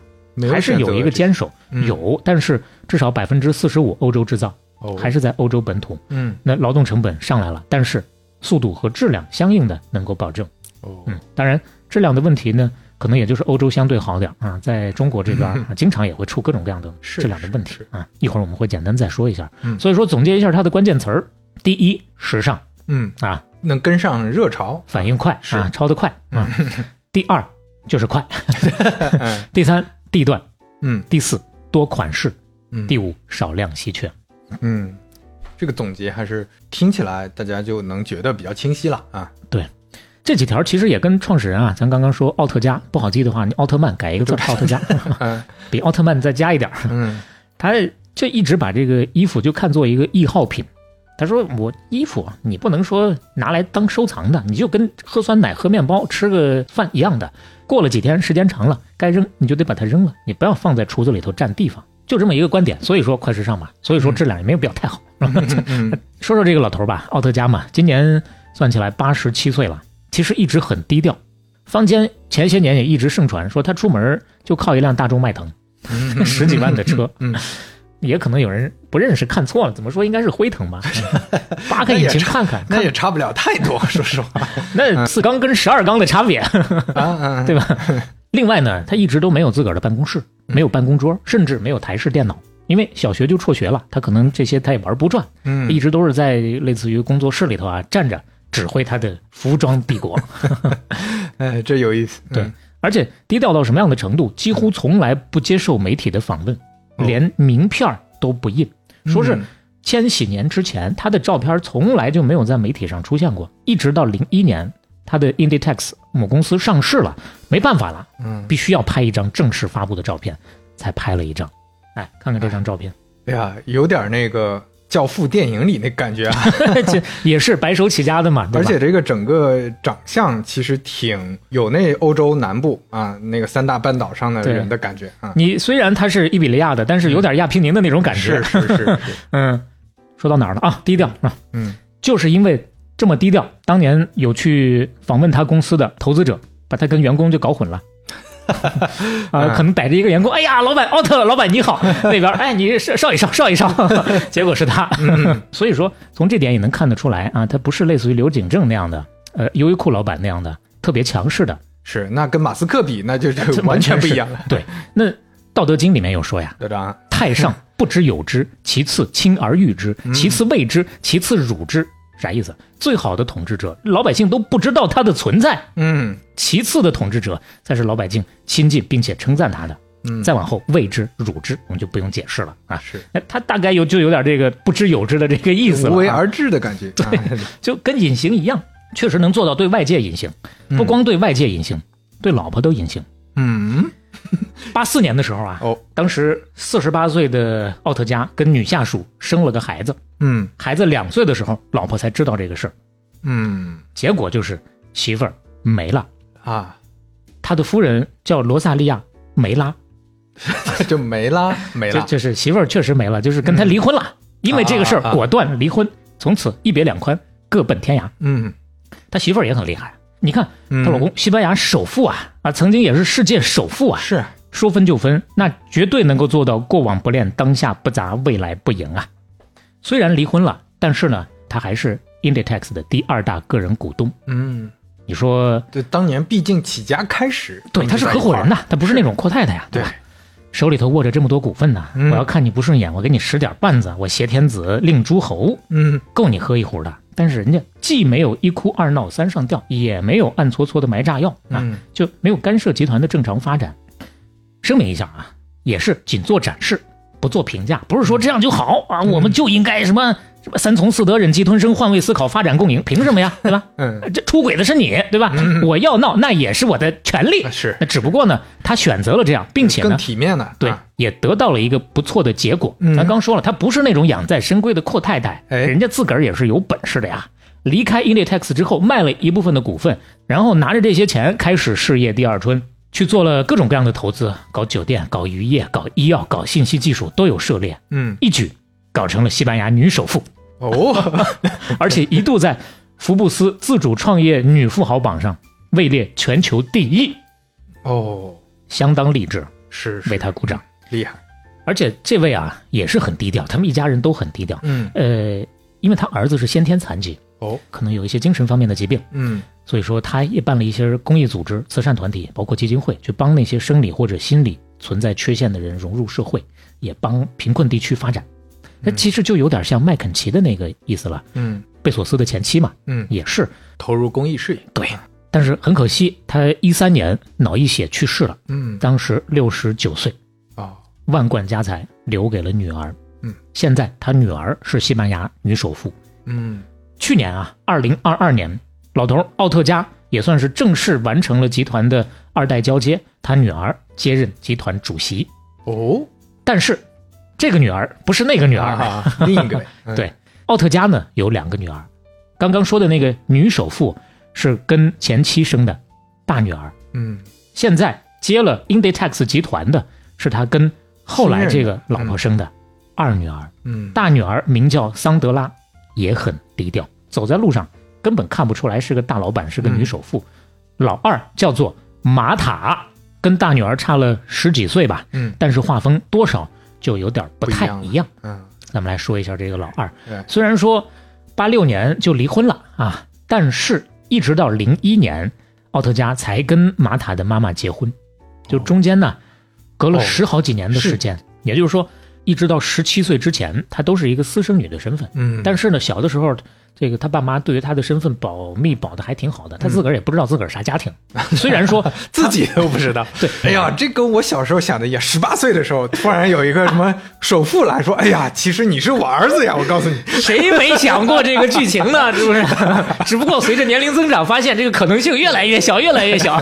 还是有一个坚守，嗯有，但是至少百分之四十五欧洲制造，哦还是在欧洲本土。嗯那劳动成本上来了，但是速度和质量相应的能够保证。哦嗯，当然质量的问题呢，可能也就是欧洲相对好点儿啊，在中国这边啊，经常也会出各种各样的质量的问题啊。一会儿我们会简单再说一下。嗯所以说总结一下它的关键词儿：第一，时尚嗯，啊，能跟上热潮。反应快是啊，抄得快啊。第二就是快，嗯。第三地段，嗯。第四多款式，嗯，第五少量稀缺。嗯，这个总结还是听起来大家就能觉得比较清晰了啊。对。这几条其实也跟创始人啊，咱刚刚说奥特加不好记的话，你奥特曼改一个字儿奥特加，嗯。比奥特曼再加一点儿。嗯。他就一直把这个衣服就看作一个易耗品。他说：“我衣服啊你不能说拿来当收藏的，你就跟喝酸奶、喝面包、吃个饭一样的。过了几天，时间长了，该扔你就得把它扔了，你不要放在橱子里头占地方。就这么一个观点。所以说快时尚嘛，所以说质量也没有必要太好。说说这个老头吧，奥特加嘛，今年算起来八十七岁了，其实一直很低调。坊间前些年也一直盛传说他出门就靠一辆大众迈腾，嗯十几万的车，嗯，也可能有人不认识看错了，怎么说应该是辉腾吧？嗯扒开引擎看看，那也差不了太多，说实话 那四缸跟十二缸的差别，对吧？另外呢，他一直都没有自个儿的办公室，没有办公桌，甚至没有台式电脑，因为小学就辍学了，他可能这些他也玩不转，嗯一直都是在类似于工作室里头啊站着指挥他的服装帝国。哎，这有意思。对嗯，而且低调到什么样的程度，几乎从来不接受媒体的访问，哦连名片都不印。说是嗯千禧年之前，他的照片从来就没有在媒体上出现过，一直到零一年，他的 Inditex 母公司上市了，没办法了，嗯，必须要拍一张正式发布的照片，才拍了一张。哎，看看这张照片，哎呀，有点那个教父》电影里那感觉啊，这 也是白手起家的嘛，而且这个整个长相其实挺有那欧洲南部啊那个三大半岛上的人的感觉啊，你虽然他是伊比利亚的，但是有点亚平宁的那种感觉。是是是是，嗯，说到哪儿了？啊？低调啊，嗯。就是因为这么低调，当年有去访问他公司的投资者，把他跟员工就搞混了。啊、可能逮着一个员工，哎呀，老板奥特，老板你好，那边哎，你是少一少，少一少，结果是他。所以说，从这点也能看得出来啊，他不是类似于刘景正那样的，呃，优衣库老板那样的特别强势的。是，那跟马斯克比，那就就这完全不一样了。对，那《道德经》里面有说呀，队长，太上不知有之，其次亲而誉之，嗯其次畏之，其次辱之。啥意思？最好的统治者，老百姓都不知道他的存在；嗯其次的统治者，才是老百姓亲近并且称赞他的。嗯，再往后，畏之、辱之，我们就不用解释了啊。是那他大概有就有点这个不知有之的这个意思了、啊，无为而治的感觉。对，就跟隐形一样，确实能做到对外界隐形，不光对外界隐形，对老婆都隐形。嗯，八四年的时候啊，哦，当时四十八岁的奥特加跟女下属生了个孩子，嗯。孩子两岁的时候，老婆才知道这个事儿，嗯。结果就是媳妇儿没了，啊，他的夫人叫罗萨利亚梅 拉，就没了，没了。这这是媳妇儿确实没了，就是跟他离婚了，因为这个事儿果断离婚，从此一别两宽，各奔天涯。嗯，他媳妇儿也很厉害，你看嗯。她老公西班牙首富啊啊，曾经也是世界首富啊，是，说分就分，那绝对能够做到过往不恋，当下不杂，未来不赢啊。虽然离婚了，但是呢，他还是 Inditex 的第二大个人股东。嗯，你说对，当年毕竟起家开始，对，他是合伙人呐，他不是那种阔太太呀，对吧？手里头握着这么多股份呢，嗯我要看你不顺眼，我给你使点绊子，我挟天子令诸侯，嗯够你喝一壶的。但是人家既没有一哭二闹三上吊，也没有暗搓搓的埋炸药啊，嗯就没有干涉集团的正常发展。声明一下啊，也是仅做展示，不做评价，不是说这样就好啊，我们就应该什么什么三从四德、忍气吞声、换位思考、发展共赢，凭什么呀？对吧？嗯，这出轨的是你，对吧？我要闹，那也是我的权利。是那只不过呢，他选择了这样，并且更呢，体面的，对啊，也得到了一个不错的结果。嗯咱刚说了，他不是那种养在深闺的阔太太，哎人家自个儿也是有本事的呀。离开 Inditex 之后，卖了一部分的股份，然后拿着这些钱开始事业第二春，去做了各种各样的投资，搞酒店、搞渔业、搞医药、搞信息技术都有涉猎，嗯，一举搞成了西班牙女首富，哦，而且一度在福布斯自主创业女富豪榜上位列全球第一，哦，相当励志，是是。为她鼓掌。厉害，而且这位啊也是很低调，他们一家人都很低调。嗯，呃，因为他儿子是先天残疾，哦，可能有一些精神方面的疾病，嗯所以说他也办了一些公益组织、慈善团体，包括基金会，去帮那些生理或者心理存在缺陷的人融入社会，也帮贫困地区发展。那其实就有点像麦肯齐的那个意思了，嗯贝索斯的前妻嘛，嗯，也是投入公益事业，对。但是很可惜，他一三年脑溢血去世了，嗯，当时六十九岁。哦，万贯家财留给了女儿。嗯，现在他女儿是西班牙女首富。嗯去年啊，二零二二年，老头儿奥特加也算是正式完成了集团的二代交接，他女儿接任集团主席。哦，但是，这个女儿不是那个女儿。啊，另一个，嗯对，奥特加呢有两个女儿，刚刚说的那个女首富是跟前妻生的大女儿，嗯现在接了 Inditex 集团的是他跟后来这个老婆生的二女儿。嗯，大女儿名叫桑德拉，也很低调，走在路上根本看不出来是个大老板，是个女首富。老二叫做马塔，跟大女儿差了十几岁吧，嗯。但是画风多少就有点不太一样。嗯。咱们来说一下这个老二，虽然说八六年就离婚了啊，但是一直到零一年，奥特加才跟马塔的妈妈结婚，就中间呢隔了哦十好几年的时间，也就是说，一直到十七岁之前，她都是一个私生女的身份。嗯，但是呢，小的时候，这个他爸妈对于他的身份保密保的还挺好的，他自个儿也不知道自个儿啥家庭。虽然说自己都不知道。对，哎呀，这跟我小时候想的也，十八岁的时候，突然有一个什么首富来说，哎呀，其实你是我儿子呀！我告诉你，谁没想过这个剧情呢？是不是？只不过随着年龄增长，发现这个可能性越来越小，越来越小。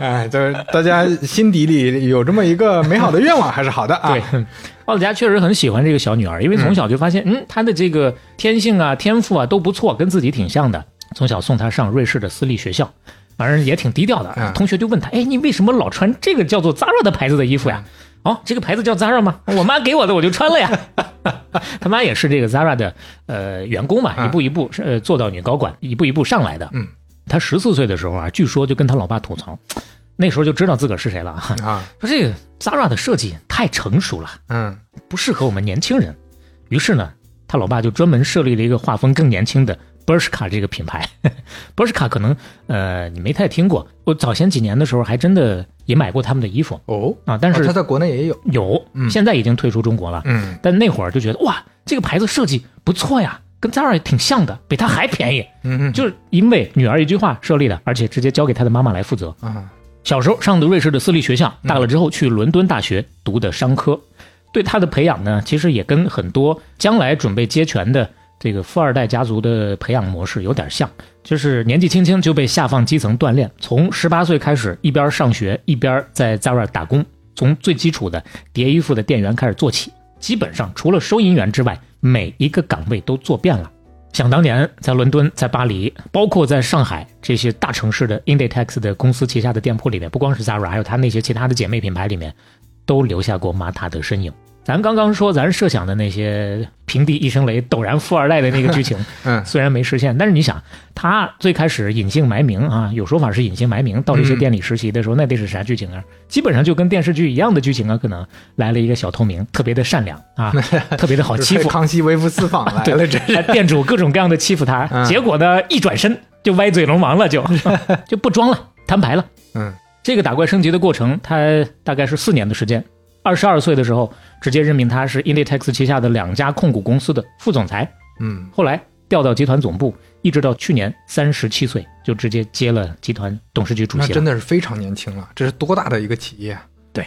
哎，就是大家心底里有这么一个美好的愿望，还是好的啊。对，奥德加确实很喜欢这个小女儿，因为从小就发现，嗯，她的这个天性啊、天赋啊都不错，跟自己挺像的。从小送她上瑞士的私立学校，反正也挺低调的。嗯同学就问她，哎，你为什么老穿这个叫做 Zara 的牌子的衣服呀？哦，这个牌子叫 Zara 吗？我妈给我的，我就穿了呀。他妈也是这个 Zara 的呃员工嘛，嗯一步一步呃做到女高管，一步一步上来的。嗯，她十四岁的时候啊，据说就跟他老爸吐槽，那时候就知道自个儿是谁了啊。啊，说这个 Zara 的设计太成熟了，嗯不适合我们年轻人。于是呢，他老爸就专门设立了一个画风更年轻的 Bershka 这个品牌。Bershka 可能呃你没太听过，我早前几年的时候还真的也买过他们的衣服哦，啊，但是哦他在国内也有，有，嗯现在已经退出中国了。嗯但那会儿就觉得哇，这个牌子设计不错呀，跟 Zara 挺像的，比它还便宜。嗯嗯，就是因为女儿一句话设立的，而且直接交给他的妈妈来负责。啊，小时候上的瑞士的私立学校，大了之后去伦敦大学读的商科，对他的培养呢，其实也跟很多将来准备接权的这个富二代家族的培养模式有点像，就是年纪轻轻就被下放基层锻炼，从十八岁开始一边上学一边在 Zara 打工，从最基础的叠衣服的店员开始做起，基本上除了收银员之外，每一个岗位都做遍了。想当年，在伦敦、在巴黎，包括在上海这些大城市的 Inditex 的公司旗下的店铺里面，不光是 Zara，还有它那些其他的姐妹品牌里面，都留下过玛塔的身影。咱刚刚说咱设想的那些平地一声雷、陡然富二代的那个剧情，嗯虽然没实现，但是你想，他最开始隐姓埋名啊，有说法是隐姓埋名，到这些店里实习的时候，那得是啥剧情啊？基本上就跟电视剧一样的剧情啊，可能来了一个小透明，特别的善良啊，特别的好欺负，康熙微服私访来了，这是，店主各种各样的欺负他，嗯 结果呢，一转身就歪嘴龙王了，就就不装了，摊牌了。嗯这个打怪升级的过程，他大概是四年的时间。二十二岁的时候，直接任命他是 Inditex 旗下的两家控股公司的副总裁，嗯。后来调到集团总部，一直到去年三十七岁，就直接接了集团董事局主席那真。的是非常年轻了，这是多大的一个企业？啊？对，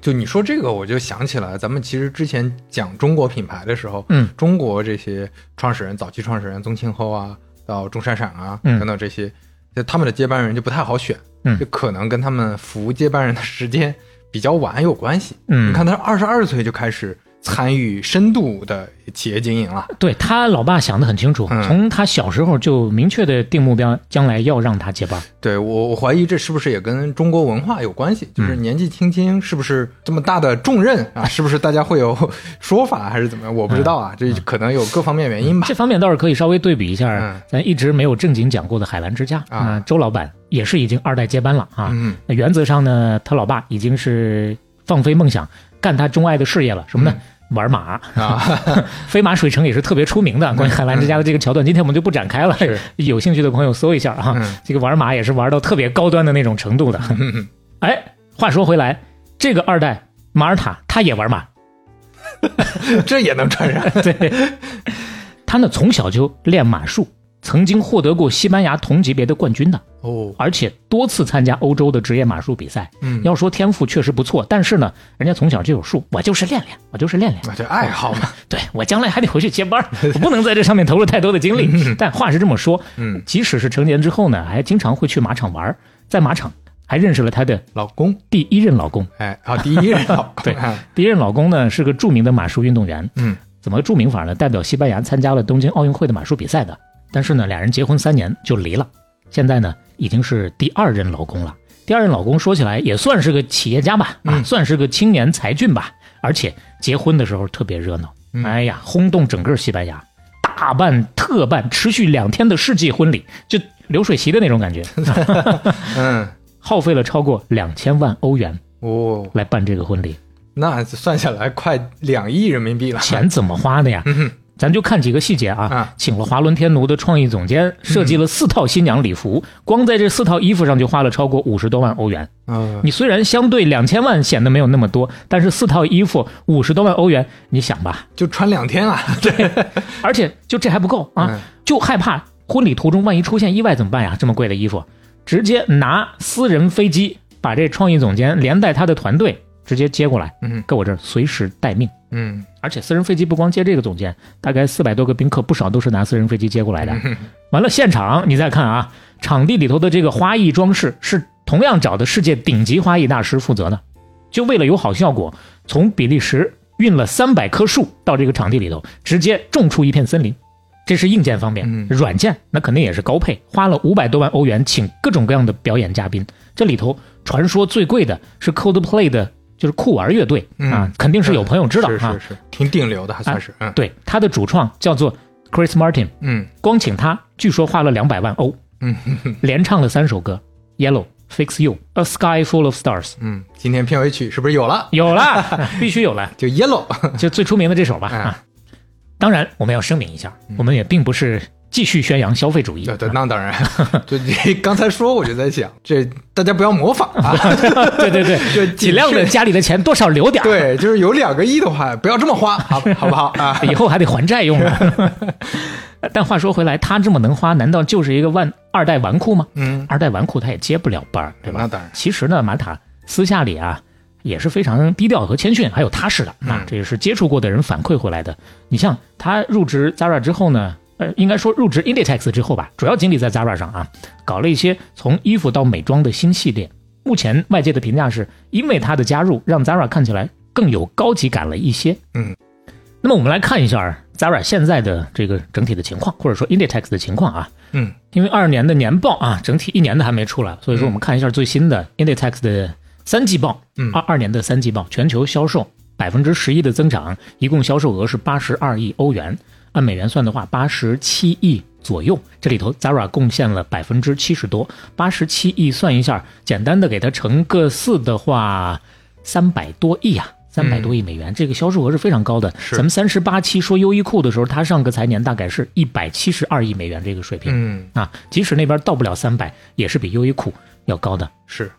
就你说这个，我就想起来，咱们其实之前讲中国品牌的时候，嗯，中国这些创始人，早期创始人宗庆后啊，到钟闪闪啊，嗯。等等这些，就他们的接班人就不太好选，嗯。就可能跟他们服接班人的时间比较晚有关系。嗯你看他二十二岁就开始参与深度的企业经营了，对他老爸想得很清楚，嗯从他小时候就明确的定目标，将来要让他接班。对我，我怀疑这是不是也跟中国文化有关系？就是年纪轻轻，是不是这么大的重任啊？是不是大家会有说法，还是怎么样？我不知道啊，这可能有各方面原因吧这。方面倒是可以稍微对比一下，嗯咱一直没有正经讲过的海澜之家啊周老板也是已经二代接班了啊。嗯那原则上呢，他老爸已经是放飞梦想，干他钟爱的事业了。什么呢？玩马，飞马水城也是特别出名的。关于海澜之家的这个桥段，今天我们就不展开了。有兴趣的朋友搜一下啊。嗯这个玩马也是玩到特别高端的那种程度的。哎，话说回来，这个二代马尔塔他也玩马，这也能传染？对，他呢从小就练马术，曾经获得过西班牙同级别的冠军的，哦，而且多次参加欧洲的职业马术比赛。嗯，要说天赋确实不错，但是呢，人家从小就有数，我就是练练，我就是练练。那这爱好嘛，对我将来还得回去接班，我不能在这上面投入太多的精力。但话是这么说，嗯，即使是成年之后呢，还经常会去马场玩，在马场还认识了她的老公，第一任老公。哎，啊，第一任老公，对啊第一任老公呢是个著名的马术运动员，嗯，怎么个著名法呢？代表西班牙参加了东京奥运会的马术比赛的。但是呢，俩人结婚三年就离了，现在呢已经是第二任老公了。第二任老公说起来也算是个企业家吧，啊，嗯。算是个青年才俊吧，而且结婚的时候特别热闹，嗯。哎呀，轰动整个西班牙，大办特办，持续两天的世纪婚礼，就流水席的那种感觉，嗯，耗费了超过两千万欧元哦，来办这个婚礼。那算下来快两亿人民币了，钱怎么花的呀？咱就看几个细节啊啊，请了华伦天奴的创意总监设计了四套新娘礼服，光在这四套衣服上就花了超过五十多万欧元。嗯，你虽然相对两千万显得没有那么多，但是四套衣服五十多万欧元，你想吧，就穿两天啊，对，而且就这还不够啊嗯，就害怕婚礼途中万一出现意外怎么办呀？这么贵的衣服，直接拿私人飞机把这创意总监连带他的团队直接接过来，嗯搁我这儿随时待命。嗯，而且私人飞机不光接这个总监，大概四百多个宾客，不少都是拿私人飞机接过来的。完了，现场你再看啊，场地里头的这个花艺装饰是同样找的世界顶级花艺大师负责的，就为了有好效果，从比利时运了三百棵树到这个场地里头，直接种出一片森林。这是硬件方面，嗯软件那肯定也是高配，花了五百多万欧元请各种各样的表演嘉宾。这里头传说最贵的是 Coldplay 的，就是酷玩乐队、嗯啊，肯定是有朋友知道啊是是。是，挺顶流的，还算是，嗯对，他的主创叫做 Chris Martin，嗯光请他据说花了两百万欧，嗯连唱了三首歌，Yellow、Fix You、A Sky Full of Stars，嗯，今天片尾曲是不是有了？有了，必须有了。就 Yellow，就最出名的这首吧。嗯啊，当然我们要声明一下，我们也并不是继续宣扬消费主义。对对，那当然，就你刚才说我就在想，这大家不要模仿啊，对 对对，就尽量的家里的钱多少留点，对，就是有两个亿的话，不要这么花，好好不好啊？以后还得还债用呢。但话说回来，他这么能花，难道就是一个万二代纨绔吗？嗯，二代纨绔他也接不了班儿，对吧？那当然，其实呢，马塔私下里啊也是非常低调和谦逊，还有踏实的啊嗯，这也是接触过的人反馈回来的。你像他入职 Zara 之后呢，呃，应该说入职 Inditex 之后吧，主要精力在 Zara 上啊，搞了一些从衣服到美妆的新系列。目前外界的评价是，因为他的加入，让 Zara 看起来更有高级感了一些。嗯，那么我们来看一下 Zara 现在的这个整体的情况，或者说 Inditex 的情况啊。嗯因为二二年的年报啊，整体一年的还没出来，所以说我们看一下最新的 Inditex 的三季报，嗯二二年的三季报，全球销售百分之十一的增长，一共销售额是八十二亿欧元，按美元算的话，八十七亿左右。这里头 Zara 贡献了百分之七十多，八十七亿算一下，简单的给它乘个四的话，三百多亿啊。三百多亿美元，这个销售额是非常高的。是咱们三十八期说优衣库的时候，它上个财年大概是一百七十二亿美元这个水平。嗯，啊，即使那边到不了三百，也是比优衣库要高的。是，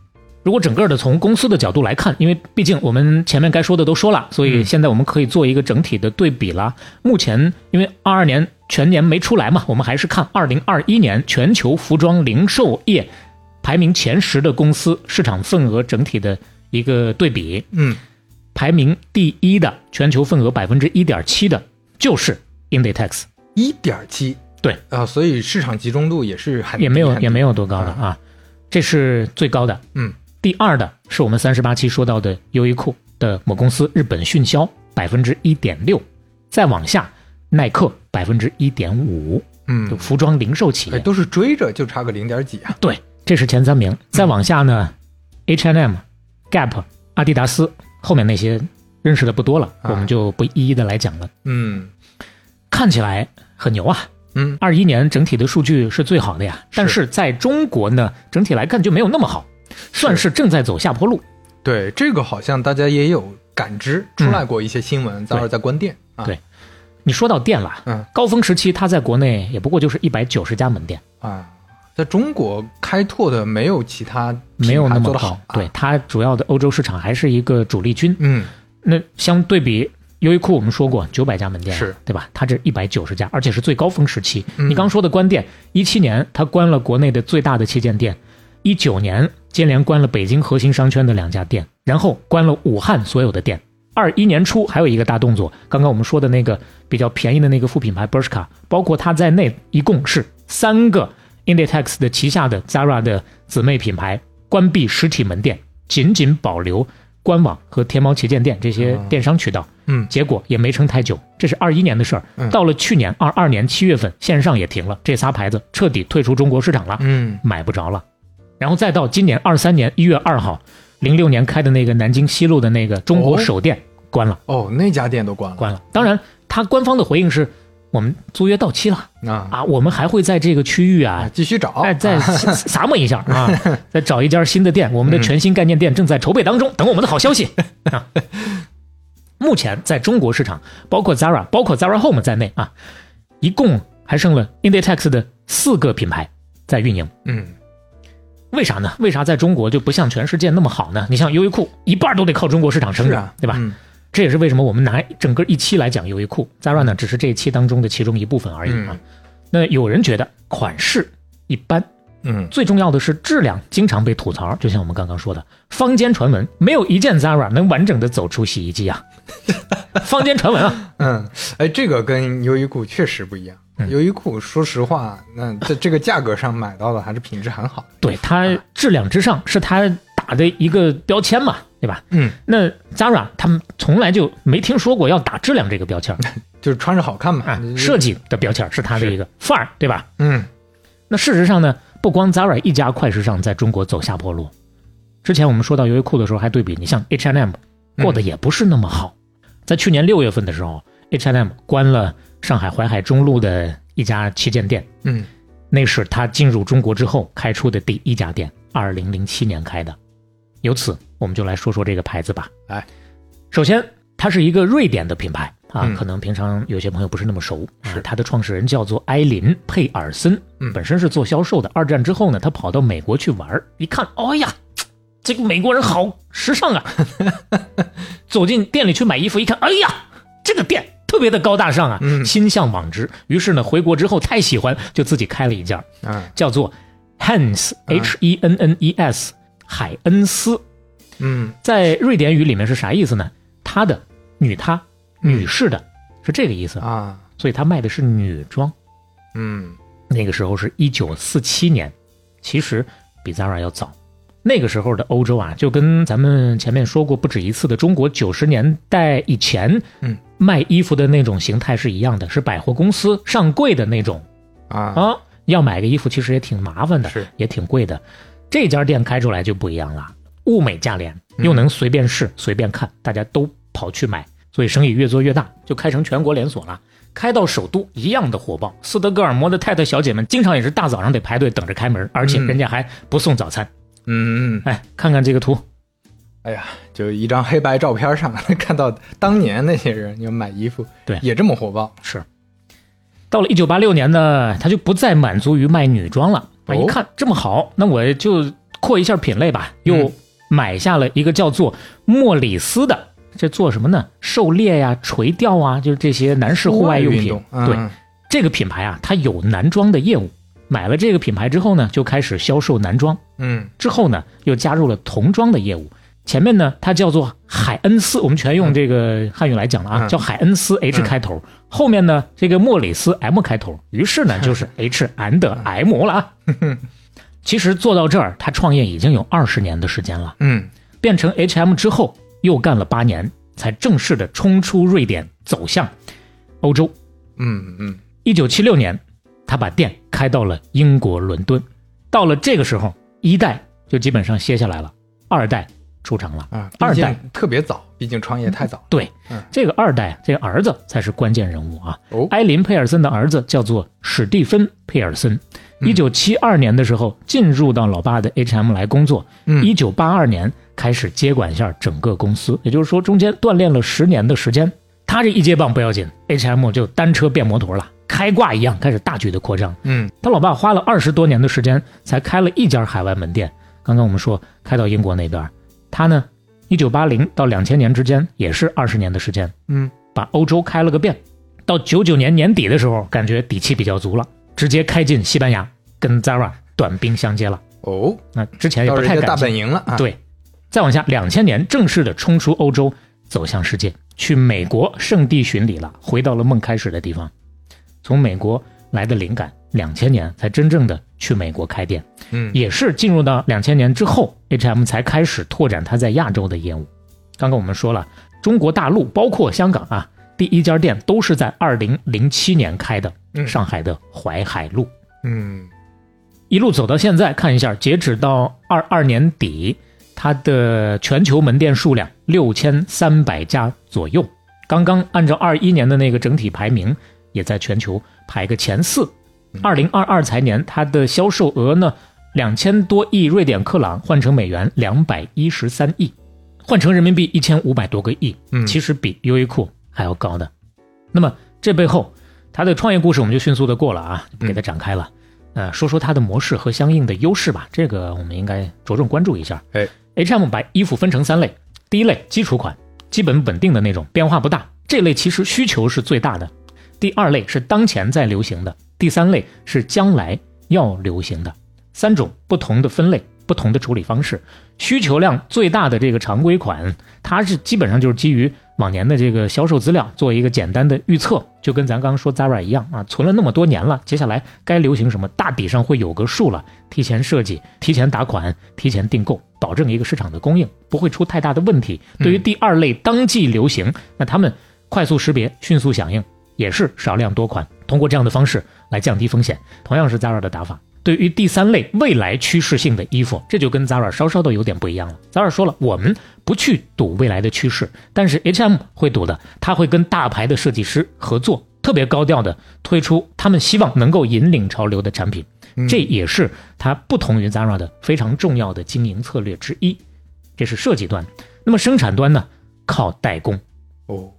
如果整个的从公司的角度来看，因为毕竟我们前面该说的都说了，所以现在我们可以做一个整体的对比了。目前因为二二年全年没出来嘛，我们还是看二零二一年全球服装零售业排名前十的公司市场份额整体的一个对比。嗯排名第一的全球份额百分之一点七的，就是 Inditex。一点七，对啊，所以市场集中度也是很也没有也没有，有多高的啊，这是最高的。嗯第二的是我们三十八期说到的优衣库的母公司日本迅销百分之一点六，再往下耐克百分之一点五，就嗯，服装零售企哎，业。都是追着就差个零点几啊，对，这是前三名。再往下呢，H&M、Gap、阿迪达斯，后面那些认识的不多了，啊。我们就不一一的来讲了。嗯。看起来很牛啊，嗯，二一年整体的数据是最好的呀，但是在中国呢，整体来看就没有那么好，算是正在走下坡路。对，这个好像大家也有感知，出来过一些新闻，在那儿在关店啊，嗯对你说到店了，嗯高峰时期它在国内也不过就是一百九十家门店，啊，在中国开拓的没有其他没有那么好，。啊对，，它主要的欧洲市场还是一个主力军。嗯那相对比优衣库，我们说过九百家门店，是对吧？它这一百九十家，而且是最高峰时期。嗯你刚说的关店，一七年它关了国内的最大的旗舰店，一九年接连关了北京核心商圈的两家店，然后关了武汉所有的店。二一年初还有一个大动作，刚刚我们说的那个比较便宜的那个副品牌 Bershka，包括它在内，一共是三个 Inditex 的旗下的 Zara 的姊妹品牌关闭实体门店，仅仅保留官网和天猫旗舰店这些电商渠道。嗯结果也没撑太久，这是二一年的事儿。嗯到了去年二二年七月份，线上也停了，这仨牌子彻底退出中国市场了，嗯买不着了。然后再到今年二三年一月二号，零六年开的那个南京西路的那个中国哦首店关了，哦，那家店都关了，关了。当然，他官方的回应是我们租约到期了。啊。啊，我们还会在这个区域啊啊，继续找，哎，再 啊撒么一下啊，再找一家新的店，我们的全新概念店正在筹备当中，等我们的好消息。啊。目前在中国市场，包括 Zara、包括 Zara Home 在内啊，一共还剩了 Inditex 的四个品牌在运营。嗯为啥呢？为啥在中国就不像全世界那么好呢？你像优衣库，一半都得靠中国市场撑着，啊，对吧？嗯这也是为什么我们拿整个一期来讲优衣库，Zara 呢只是这一期当中的其中一部分而已啊。嗯那有人觉得款式一般，嗯最重要的是质量经常被吐槽，就像我们刚刚说的，坊间传闻没有一件 Zara 能完整的走出洗衣机啊，坊间传闻啊，嗯，哎，这个跟优衣库确实不一样。嗯优衣库说实话，那在这个价格上买到的还是品质很好。对它质量之上是它打的一个标签嘛，对吧？嗯，那 Zara 他们从来就没听说过要打质量这个标签儿 就是穿着好看嘛啊，，设计的标签儿是它的一个范儿，对吧？嗯那事实上呢，不光 Zara 一家快时尚在中国走下坡路，之前我们说到优衣库的时候还对比，你像 H&M 过得也不是那么好。在去年六月份的时候，H&M 关了上海淮海中路的一家旗舰店，嗯那是他进入中国之后开出的第一家店，二零零七年开的。由此，我们就来说说这个牌子吧。来，首先，它是一个瑞典的品牌啊，嗯可能平常有些朋友不是那么熟。是啊它的创始人叫做埃林·佩尔森，嗯本身是做销售的。二战之后呢，他跑到美国去玩儿一看，哎呀，这个美国人好时尚啊！走进店里去买衣服，一看，哎呀，这个店特别的高大上啊，嗯心向往之。于是呢，回国之后太喜欢，就自己开了一家。啊叫做 Hens H E N N E S 海恩斯，嗯在瑞典语里面是啥意思呢？他的女他女士的是这个意思，啊所以他卖的是女装。嗯那个时候是一九四七年，其实比 Zara 要早。那个时候的欧洲啊，就跟咱们前面说过不止一次的中国九十年代以前，嗯，卖衣服的那种形态是一样的，是百货公司上柜的那种。啊。啊，要买个衣服其实也挺麻烦的，是。也挺贵的。这家店开出来就不一样了，物美价廉，嗯。又能随便试、随便看，大家都跑去买，所以生意越做越大，就开成全国连锁了。开到首都一样的火爆，斯德哥尔摩的太太小姐们经常也是大早上得排队等着开门，而且嗯。人家还不送早餐。嗯嗯，哎，看看这个图，哎呀，就一张黑白照片上看到当年那些人要买衣服，对也这么火爆，是。到了一九八六年呢，他就不再满足于卖女装了。啊，哦一看这么好，那我就扩一下品类吧，又嗯买下了一个叫做莫里斯的，这做什么呢？狩猎呀、垂钓啊，就是这些男士户外用品。嗯对，这个品牌啊，它有男装的业务。买了这个品牌之后呢，就开始销售男装。嗯之后呢，又加入了童装的业务。前面呢，它叫做海恩斯，我们全用这个汉语来讲了啊，嗯叫海恩斯 H 开头。后面呢，这个莫里斯 M 开头，于是呢就是 H and M 了啊。其实做到这儿，他创业已经有二十年的时间了。嗯变成 H&M 之后，又干了八年，才正式的冲出瑞典，走向欧洲。嗯嗯一九七六年，他把店开到了英国伦敦。到了这个时候，一代就基本上歇下来了，二代出场了。啊，二代特别早，毕竟创业太早，对嗯，这个二代，这个儿子才是关键人物啊。哦埃林·佩尔森的儿子叫做史蒂芬·佩尔森。一九七二年的时候进入到老爸的 H&M 来工作，嗯一九八二年开始接管一下整个公司，也就是说中间锻炼了十年的时间。他这一接棒不要紧，H&M 就单车变摩托了，开挂一样开始大举的扩张。嗯他老爸花了二十多年的时间才开了一家海外门店。刚刚我们说开到英国那边，他呢，一九八零到两千年之间也是二十年的时间，嗯把欧洲开了个遍。到九九年年底的时候，感觉底气比较足了，直接开进西班牙，跟 Zara 短兵相接了。哦，那之前也不太敢进本营了啊，，对，再往下，两千年正式的冲出欧洲，走向世界，去美国圣地巡礼了，回到了梦开始的地方。从美国来的灵感，两千年才真正的去美国开店，嗯也是进入到两千年之后，H&M 才开始拓展它在亚洲的业务。刚刚我们说了，中国大陆包括香港啊，第一家店都是在二零零七年开的，嗯上海的淮海路。嗯一路走到现在，看一下，截止到二二年底，它的全球门店数量六千三百家左右。刚刚按照二一年的那个整体排名，也在全球排个前四。二零二二财年，它的销售额呢，两千多亿瑞典克朗，换成美元两百一十三亿，换成人民币一千五百多个亿，嗯其实比优衣库还要高的。那么这背后，它的创业故事我们就迅速的过了啊，不给它展开了。呃，说说它的模式和相应的优势吧，这个我们应该着重关注一下。哎，H&M 把衣服分成三类，第一类基础款，基本稳定的那种，变化不大，这类其实需求是最大的。第二类是当前在流行的，第三类是将来要流行的，三种不同的分类，不同的处理方式。需求量最大的这个常规款，它是基本上就是基于往年的这个销售资料做一个简单的预测，就跟咱刚刚说 Zara 一样啊，存了那么多年了，接下来该流行什么，大体上会有个数了。提前设计，提前打款，提前订购，保证一个市场的供应，不会出太大的问题。对于第二类当季流行，那他们快速识别、迅速响应，也是少量多款，通过这样的方式来降低风险。同样是 Zara 的打法。对于第三类未来趋势性的衣服，这就跟 Zara 稍稍的有点不一样了。Zara 说了，我们不去赌未来的趋势，但是 H&M 会赌的，他会跟大牌的设计师合作，特别高调的推出他们希望能够引领潮流的产品，这也是它不同于 Zara 的非常重要的经营策略之一。这是设计端，那么生产端呢？靠代工。哦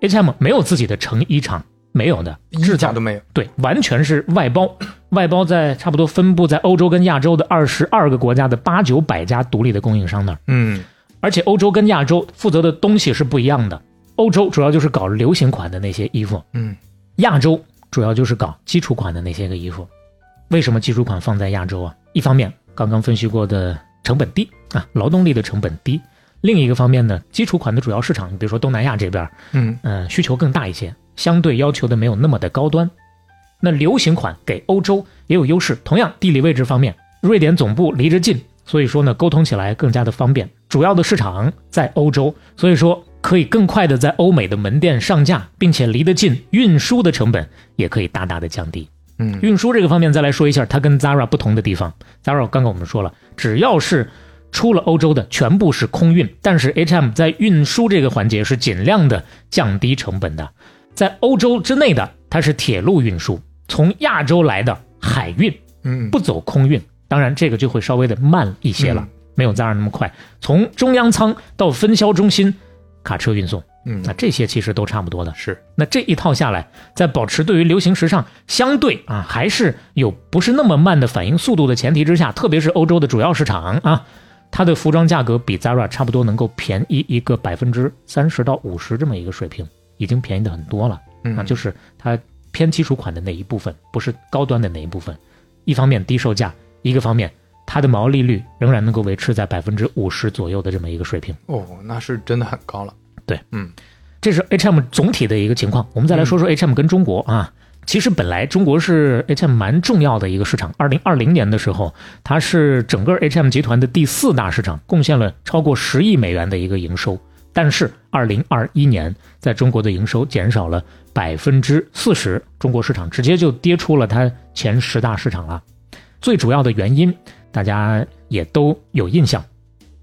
，H&M 没有自己的成衣厂。没有的，制造都没有，对，完全是外包，外包在差不多分布在欧洲跟亚洲的二十二个国家的八九百家独立的供应商那儿。嗯，而且欧洲跟亚洲负责的东西是不一样的，欧洲主要就是搞流行款的那些衣服，嗯，亚洲主要就是搞基础款的那些个衣服。为什么基础款放在亚洲啊？一方面刚刚分析过的成本低啊，劳动力的成本低；另一个方面呢，基础款的主要市场，比如说东南亚这边，嗯嗯，需求更大一些。相对要求的没有那么的高端，那流行款给欧洲也有优势。同样地理位置方面，瑞典总部离着近，所以说呢沟通起来更加的方便。主要的市场在欧洲，所以说可以更快的在欧美的门店上架，并且离得近，运输的成本也可以大大的降低。嗯，运输这个方面再来说一下，它跟 Zara 不同的地方。Zara 刚刚我们说了，只要是出了欧洲的，全部是空运，但是 H&M 在运输这个环节是尽量的降低成本的。在欧洲之内的，它是铁路运输；从亚洲来的海运，嗯，不走空运。当然，这个就会稍微的慢一些了，没有 Zara 那么快。从中央仓到分销中心，卡车运送，嗯，那这些其实都差不多的。是，那这一套下来，在保持对于流行时尚相对啊还是有不是那么慢的反应速度的前提之下，特别是欧洲的主要市场啊，它的服装价格比 Zara 差不多能够便宜一个百分之三十到五十这么一个水平。已经便宜的很多了，啊，就是它偏基础款的那一部分，不是高端的那一部分。一方面低售价，一个方面它的毛利率仍然能够维持在百分之五十左右的这么一个水平。哦，那是真的很高了。对，嗯，这是 H&M 总体的一个情况。我们再来说说 H&M 跟中国啊，其实本来中国是 H&M 蛮重要的一个市场。二零二零年的时候，它是整个 H&M 集团的第四大市场，贡献了超过十亿美元的一个营收。但是，二零二一年在中国的营收减少了百分之四十，中国市场直接就跌出了它前十大市场了。最主要的原因，大家也都有印象，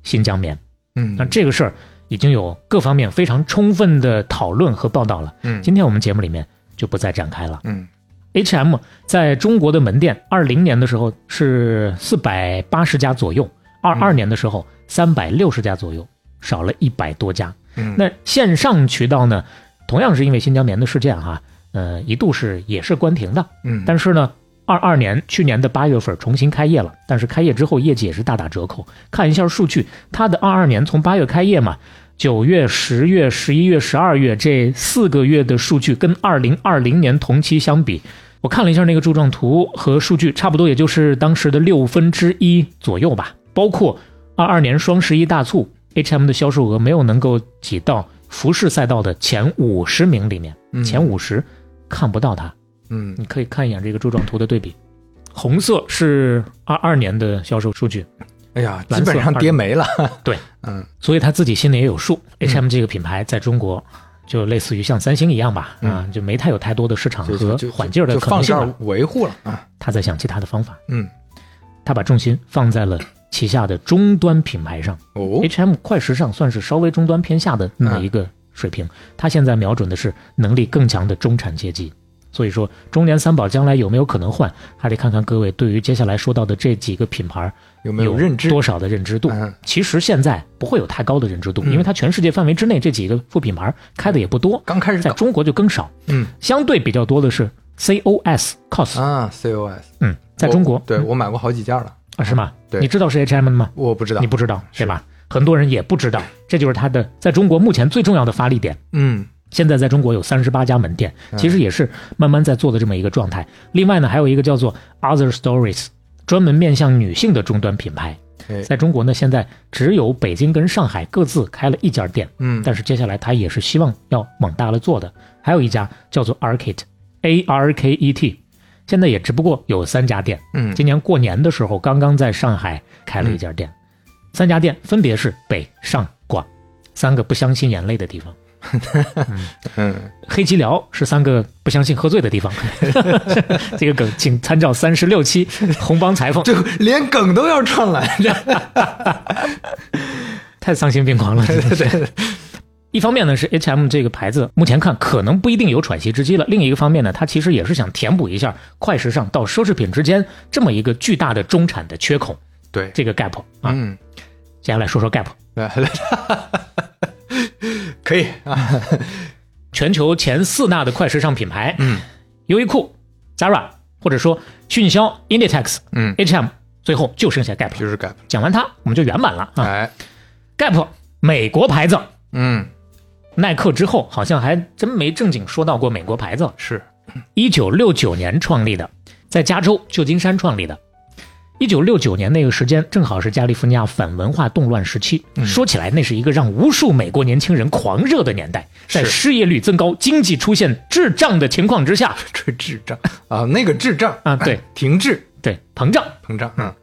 新疆棉。嗯，那这个事儿已经有各方面非常充分的讨论和报道了。嗯，今天我们节目里面就不再展开了。嗯，H&M 在中国的门店，二零年的时候是四百八十家左右，二二年的时候三百六十家左右。少了一百多家，嗯，那线上渠道呢？同样是因为新疆棉的事件哈，呃，一度是也是关停的，嗯，但是呢，二二年去年的八月份重新开业了，但是开业之后业绩也是大打折扣。看一下数据，它的二二年从八月开业嘛，九月、十月、十一月、十二月这四个月的数据跟二零二零年同期相比，我看了一下那个柱状图和数据，差不多也就是当时的六分之一左右吧。包括二二年双十一大促。H&M 的销售额没有能够挤到服饰赛道的前五十名里面，前五十看不到它。嗯，你可以看一眼这个柱状图的对比，红色是二二年的销售数据，哎呀，基本上跌没了。对，嗯，所以他自己心里也有数。H&M 这个品牌在中国就类似于像三星一样吧，啊，就没太有太多的市场和缓劲儿的可能性了，维护了啊。他在想其他的方法，嗯，他把重心放在了。旗下的终端品牌上哦，H&M 快时尚算是稍微终端偏下的那么一个水平。他现在瞄准的是能力更强的中产阶级。所以说，中年三宝将来有没有可能换，还得看看各位对于接下来说到的这几个品牌有没有认知多少的认知度。其实现在不会有太高的认知度，因为它全世界范围之内这几个副品牌开的也不多，刚开始在中国就更少。嗯，相对比较多的是 COS，COS 啊，COS，嗯，在中国，对我买过好几件了。啊，是吗？对，你知道是 H&M 的吗？我不知道，你不知道对吧？很多人也不知道，这就是它的在中国目前最重要的发力点。嗯，现在在中国有三十八家门店，其实也是慢慢在做的这么一个状态。另外呢，还有一个叫做 Other Stories，专门面向女性的终端品牌。哎在中国呢，现在只有北京跟上海各自开了一家店，嗯但是接下来他也是希望要往大了做的。还有一家叫做 Arket，A R K E T，现在也只不过有三家店。嗯今年过年的时候，刚刚在上海开了一家店，三家店分别是北上广三个不相信眼泪的地方。嗯，黑吉辽是三个不相信喝醉的地方，这个梗请参照三十六期红帮裁缝，这连梗都要串来，这 太丧心病狂了。对对对，一方面呢是 H&M 这个牌子目前看可能不一定有喘息之机了，另一个方面呢，它其实也是想填补一下快时尚到奢侈品之间这么一个巨大的中产的缺口，对，这个 gap 啊。嗯，接下来说说 gap，来来可以啊，全球前四大的快时尚品牌，嗯，优衣库、Zara 或者说迅销、Inditex、嗯，H&M，最后就剩下 gap。就是 Gap，讲完它，我们就圆满了啊。哎，gap 美国牌子，嗯，耐克之后好像还真没正经说到过美国牌子。是，一九六九年创立的，在加州旧金山创立的。一九六九年那个时间，正好是加利福尼亚反文化动乱时期。说起来，那是一个让无数美国年轻人狂热的年代。在失业率增高、经济出现滞胀的情况之下，这 滞胀。啊，那个滞胀。啊对，停滞。对膨胀，膨胀，嗯，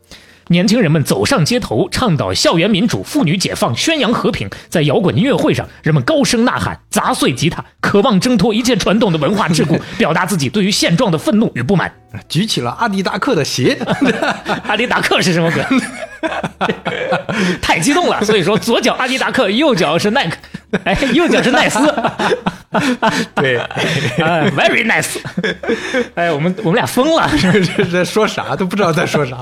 年轻人们走上街头，倡导校园民主、妇女解放、宣扬和平。在摇滚音乐会上，人们高声呐喊，砸碎吉他，渴望挣脱一切传统的文化桎梏，表达自己对于现状的愤怒与不满。举起了阿迪达克的鞋，阿迪达克是什么鬼？太激动了，所以说左脚阿迪达克，右脚是耐克，哎，右脚是奈斯，对，哎，very nice，哎，我们我们俩疯了。这这在说啥都不知道在说啥，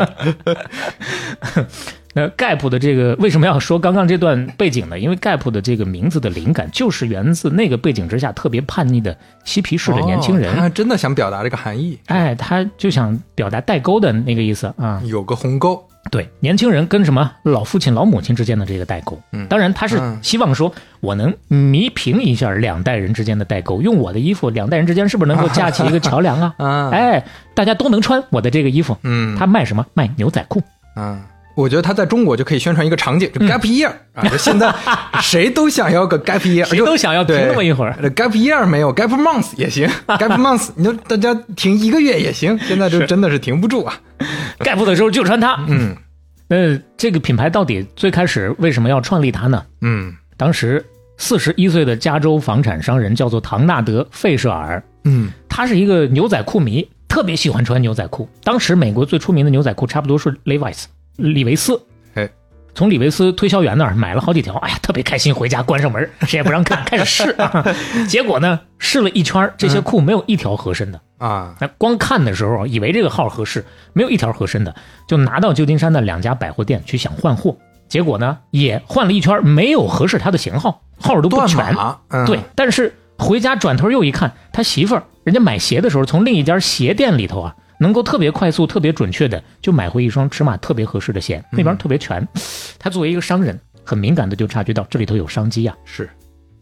那 Gap 的这个为什么要说刚刚这段背景呢？因为 Gap 的这个名字的灵感就是源自那个背景之下特别叛逆的嬉皮士的年轻人。哦他真的想表达这个含义，哎，他就想表达代沟的那个意思啊。有个鸿沟，对，年轻人跟什么老父亲、老母亲之间的这个代沟。嗯当然他是嗯希望说，我能弥平一下两代人之间的代沟，用我的衣服，两代人之间是不是能够架起一个桥梁啊？啊，哎，大家都能穿我的这个衣服。嗯，他卖什么？卖牛仔裤。嗯，我觉得他在中国就可以宣传一个场景，就嗯 gap year、啊，就现在 谁都想要个 gap year，谁都想要停那么一会儿。gap year 没有，gap month 也行，gap month 你就大家停一个月也行，现在就真的是停不住啊。Gap 的时候就穿它。嗯那这个品牌到底最开始为什么要创立它呢？嗯当时四十一岁的加州房产商人叫做唐纳德·费舍尔，嗯他是一个牛仔裤迷，特别喜欢穿牛仔裤。当时美国最出名的牛仔裤差不多是 Levi's 李维斯。哎，从李维斯推销员那儿买了好几条，哎呀，特别开心，回家关上门，谁也不让看，开始试啊。结果呢，试了一圈，这些裤没有一条合身的。啊，那光看的时候以为这个号合适，没有一条合身的，就拿到旧金山的两家百货店去想换货，结果呢也换了一圈，没有合适他的型号，号都不断全。对，但是回家转头又一看，他媳妇儿人家买鞋的时候，从另一家鞋店里头啊，能够特别快速、特别准确的就买回一双尺码特别合适的鞋，那边特别全。他作为一个商人，很敏感的就察觉到这里头有商机呀、是，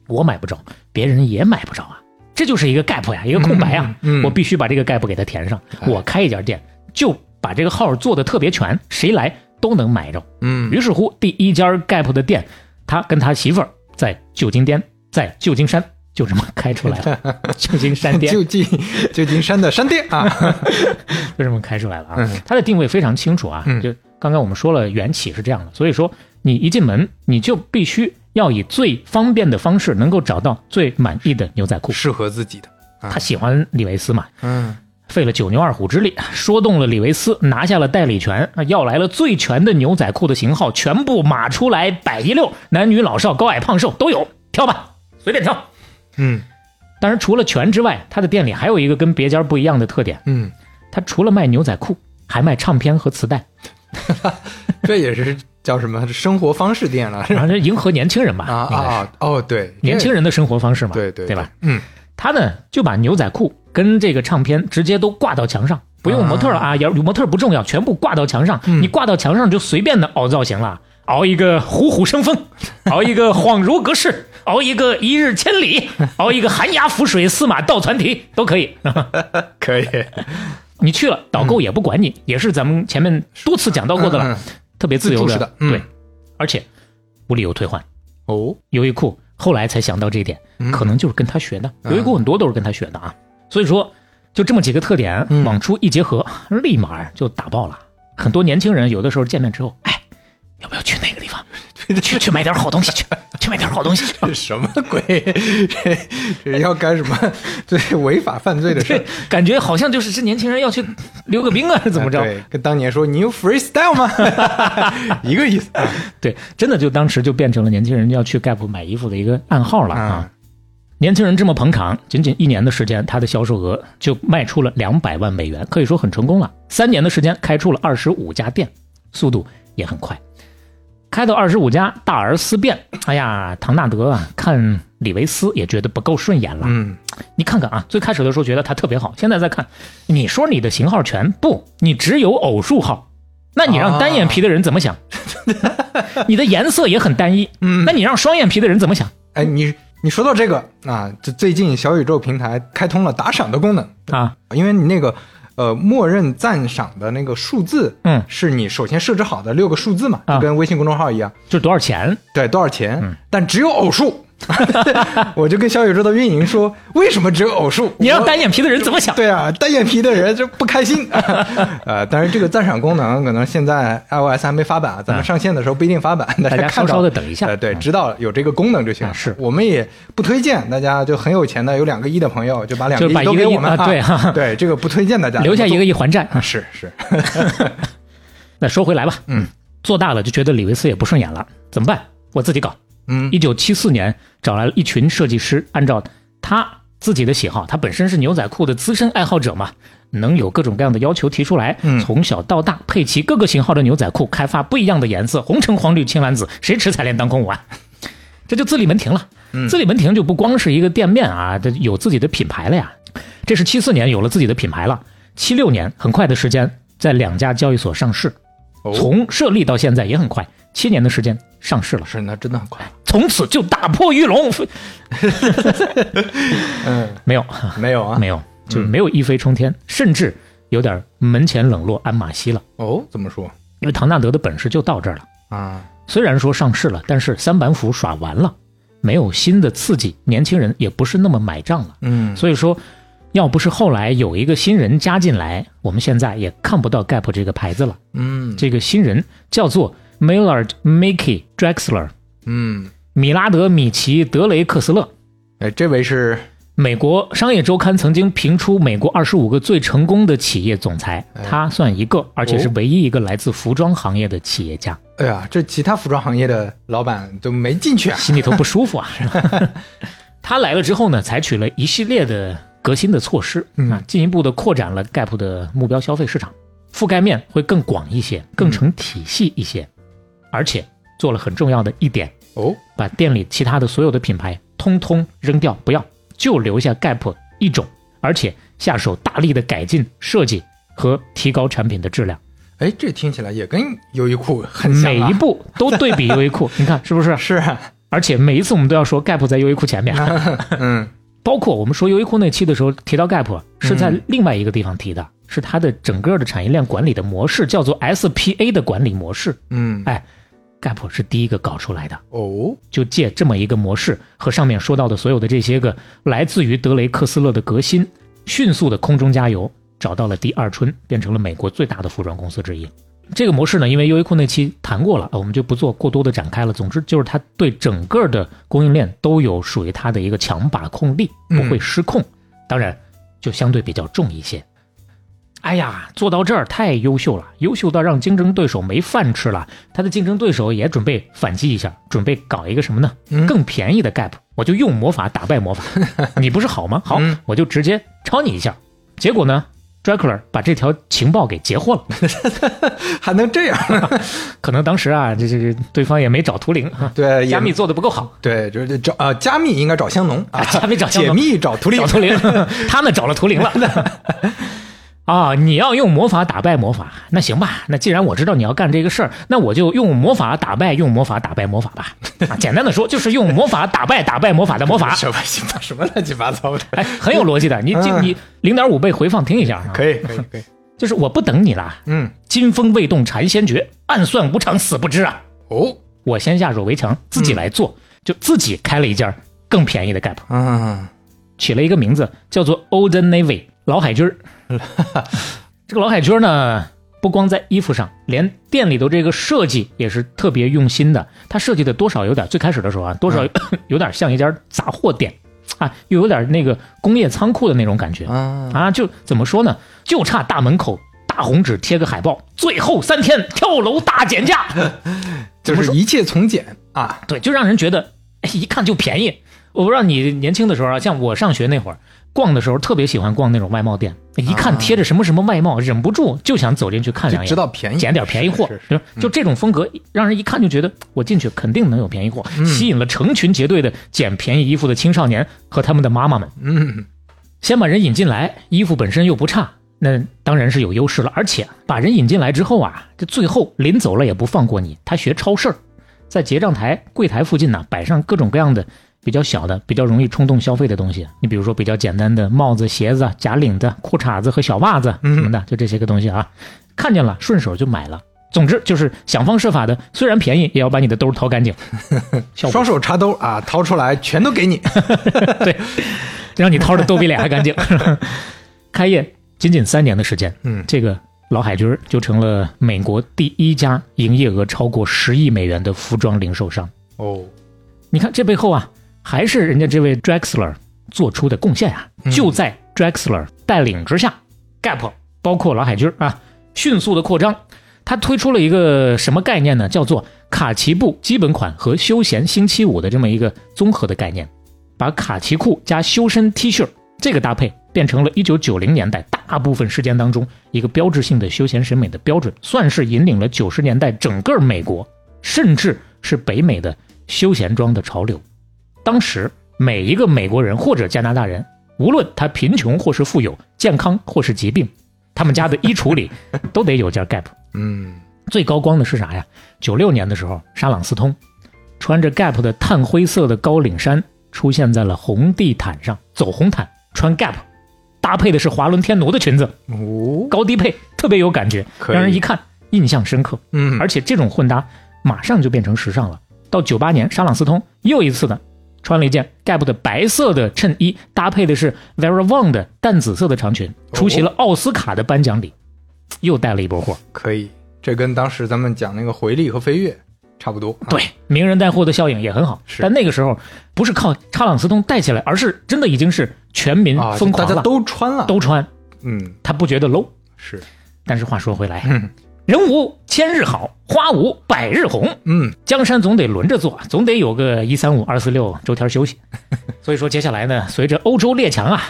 我买不着，别人也买不着啊，这就是一个 gap 呀，一个空白呀，嗯嗯我必须把这个 gap 给它填上。哎。我开一家店，就把这个号做的特别全，谁来都能买着。嗯。于是乎，第一家 gap 的店，他跟他媳妇儿在旧金店，在旧金山就这么开出来了，旧金山店旧金旧金山的商店啊，就这么开出来了啊嗯。它的定位非常清楚啊，嗯就刚刚我们说了，缘起是这样的，所以说你一进门你就必须要以最方便的方式能够找到最满意的牛仔裤。适合自己的，他喜欢李维斯嘛，嗯费了九牛二虎之力，说动了李维斯，拿下了代理权，啊要来了最全的牛仔裤的型号，全部码出来摆一溜，男女老少、高矮胖瘦都有，挑吧，随便挑。嗯当然，除了全之外，他的店里还有一个跟别家不一样的特点，嗯，他除了卖牛仔裤，还卖唱片和磁带，这也是叫什么生活方式店了，是吧？然后这迎合年轻人吧，啊啊哦，对，年轻人的生活方式嘛，对对对吧？？嗯他呢就把牛仔裤跟这个唱片直接都挂到墙上，不用模特了啊，有模特不重要，全部挂到墙上。嗯你挂到墙上就随便的凹造型了，凹一个虎虎生风，凹一个恍如隔世，凹一个一日千里，熬一个寒鸦浮水，司马倒船蹄都可以。可以，你去了，导购也不管你，也是咱们前面多次讲到过的了。嗯特别自由的嗯对，而且无理由退换。哦，优衣库后来才想到这一点，嗯可能就是跟他学的。嗯优衣库很多都是跟他学的啊，所以说就这么几个特点嗯往出一结合，立马就打爆了。很多年轻人有的时候见面之后，哎，要不要去那个地方？去去买点好东西去，去买点好东西。这什么鬼？这 这要干什么？这是违法犯罪的事感觉好像就是这年轻人要去溜个冰啊，是怎么着？对，跟当年说你有 freestyle 吗？一个意思。对，真的就当时就变成了年轻人要去 Gap 买衣服的一个暗号了啊。嗯年轻人这么捧场，仅仅一年的时间，他的销售额就卖出了两百万美元，可以说很成功了。三年的时间开出了二十五家店，速度也很快。开到二十五家，大而思变。哎呀，唐纳德啊，看李维斯也觉得不够顺眼了。嗯，你看看啊，最开始的时候觉得他特别好，现在再看，你说你的型号全不，你只有偶数号，那你让单眼皮的人怎么想？你的颜色也很单一，嗯那你让双眼皮的人怎么想哎，你你说到这个啊，这最近小宇宙平台开通了打赏的功能，啊？因为你那个呃默认赞赏的那个数字，嗯，是你首先设置好的六个数字嘛，啊就跟微信公众号一样，就多少钱？对，多少钱？嗯但只有偶数。我就跟小宇宙的运营说，为什么只有偶数？你让单眼皮的人怎么想？对啊，单眼皮的人就不开心。呃，但是这个赞赏功能可能现在 iOS 还没发版，咱们上线的时候不一定发版，大大家看稍稍的等一下呃，对，嗯知道有这个功能就行。啊是我们也不推荐大家就很有钱的有两个亿的朋友就把两个亿都给我们啊对对，这个不推荐大家留下一个亿还债。啊，是是，那说回来吧，嗯，做大了就觉得李维斯也不顺眼了，怎么办？我自己搞。嗯。一九七四年找来了一群设计师，按照他自己的喜好，他本身是牛仔裤的资深爱好者嘛，能有各种各样的要求提出来，嗯。从小到大配齐各个型号的牛仔裤，开发不一样的颜色，红橙黄绿青蓝紫，谁吃彩莲当空舞啊？这就自立门庭了。嗯。自立门庭就不光是一个店面啊，这有自己的品牌了呀。这是七四年有了自己的品牌了，七六年很快的时间在两家交易所上市，哦。从设立到现在也很快，七年的时间上市了。是那真的很快。从此就打破玉龙。嗯，没有，没有啊，没有，就是没有一飞冲天，甚至有点门前冷落鞍马稀了。哦，怎么说因为唐纳德的本事就到这儿了。啊？虽然说上市了，但是三板斧耍完了，没有新的刺激，年轻人也不是那么买账了。嗯，所以说，要不是后来有一个新人加进来，我们现在也看不到 Gap 这个牌子了。嗯这个新人叫做 Millard Mickey Drexler，嗯，米拉德·米奇·德雷克斯勒。哎，这位是？美国商业周刊曾经评出美国二十五个最成功的企业总裁，哎。他算一个，而且是唯一一个来自服装行业的企业家，哎呀，这其他服装行业的老板都没进去啊。心里头不舒服啊。他来了之后呢，采取了一系列的革新的措施嗯。啊，进一步的扩展了 Gap 的目标消费市场，覆盖面会更广一些，更成体系一些，而且做了很重要的一点，哦，把店里其他的所有的品牌通通扔掉，不要，就留下 Gap 一种，而且下手大力的改进设计和提高产品的质量，哎，这听起来也跟优衣库很像啊。每一步都对比优衣库，你看是不是？是啊，而且每一次我们都要说 Gap 在优衣库前面，嗯。包括我们说优衣库那期的时候提到 Gap 是在另外一个地方提的，是它的整个的产业链管理的模式叫做 SPA 的管理模式，嗯，哎，Gap 是第一个搞出来的。哦，就借这么一个模式和上面说到的所有的这些个来自于德雷克斯勒的革新，迅速的空中加油，找到了第二春，变成了美国最大的服装公司之一。这个模式呢，因为优衣库那期谈过了，我们就不做过多的展开了。总之就是它对整个的供应链都有属于它的一个强把控力，不会失控。当然，就相对比较重一些。哎呀，做到这儿太优秀了，优秀到让竞争对手没饭吃了。他的竞争对手也准备反击一下，准备搞一个什么呢？嗯更便宜的 gap，我就用魔法打败魔法。你不是好吗？好嗯，我就直接抄你一下。结果呢 d r a c u l a 把这条情报给截获了。还能这样？可能当时啊，这这这对方也没找图灵，对，加密做的不够好，对，就是找呃加密应该找香农啊，加密找香解农密找图灵找，图灵，他们找了图灵了。啊，你要用魔法打败魔法，那行吧。那既然我知道你要干这个事儿，那我就用魔法打败用魔法打败魔法吧。啊，简单的说，就是用魔法打败打败魔法的魔法。什么什么什么乱七八糟的，哎，很有逻辑的。你你零点五倍回放听一下啊。可以可以可以，就是我不等你了，嗯，金风未动禅先觉，暗算无常死不知啊！哦，我先下手为强，自己来做，就自己开了一家更便宜的 Gap，嗯，起了一个名字叫做 Old Navy 老海军儿。这个老海军呢，不光在衣服上，连店里头这个设计也是特别用心的。他设计的多少有点，最开始的时候啊，多少 有点像一家杂货店啊，又有点那个工业仓库的那种感觉啊，啊。就怎么说呢？就差大门口大红纸贴个海报，最后三天跳楼大减价。就是一切从简啊，对，就让人觉得，哎，一看就便宜。我不知道你年轻的时候啊，像我上学那会儿，逛的时候特别喜欢逛那种外贸店，一看贴着什么什么外贸，忍不住就想走进去看两眼，知道便宜，捡点便宜货就就这种风格，让人一看就觉得我进去肯定能有便宜货，吸引了成群结队的捡便宜衣服的青少年和他们的妈妈们。嗯，先把人引进来，衣服本身又不差，那当然是有优势了。而且把人引进来之后啊，这最后临走了也不放过你，他学超市儿，在结账台柜台附近呢摆上各种各样的比较小的、比较容易冲动消费的东西。你比如说比较简单的帽子、鞋子、假领子、裤衩子和小袜子什么的，就这些个东西啊，看见了顺手就买了。总之就是想方设法的，虽然便宜，也要把你的兜掏干净，双手插兜啊，掏出来全都给你，对，让你掏的都比脸还干净。开业仅仅三年的时间，嗯这个老海军就成了美国第一家营业额超过十亿美元的服装零售商。哦，你看这背后啊，还是人家这位 Drexler 做出的贡献啊。嗯就在 Drexler 带领之下，Gap 包括老海军啊，迅速的扩张。他推出了一个什么概念呢？叫做卡其布基本款和休闲星期五的这么一个综合的概念，把卡其裤加修身 T 恤这个搭配变成了1990年代大部分时间当中一个标志性的休闲审美的标准，算是引领了90年代整个美国，甚至是北美的休闲装的潮流。当时每一个美国人或者加拿大人，无论他贫穷或是富有，健康或是疾病，他们家的衣橱里都得有件 Gap。嗯，最高光的是啥呀？九六年的时候，沙朗斯通穿着 Gap 的炭灰色的高领衫出现在了红地毯上，走红毯穿 Gap，搭配的是华伦天奴的裙子，哦，高低配特别有感觉，让人一看印象深刻。嗯，而且这种混搭马上就变成时尚了。到九八年，沙朗斯通又一次的穿了一件 Gap 的白色的衬衣，搭配的是 Vera Wang 的淡紫色的长裙，出席了奥斯卡的颁奖礼，又带了一波货。可以，这跟当时咱们讲那个回力和飞跃差不多，啊对，名人带货的效应也很好。是。但那个时候不是靠查朗斯通带起来，而是真的已经是全民啊，疯狂了，大家都穿了，都穿，嗯，他不觉得 low。是，但是话说回来，嗯 人无千日好，花无百日红。嗯，江山总得轮着做，总得有个一三五二四六周天休息。所以说，接下来呢，随着欧洲列强啊，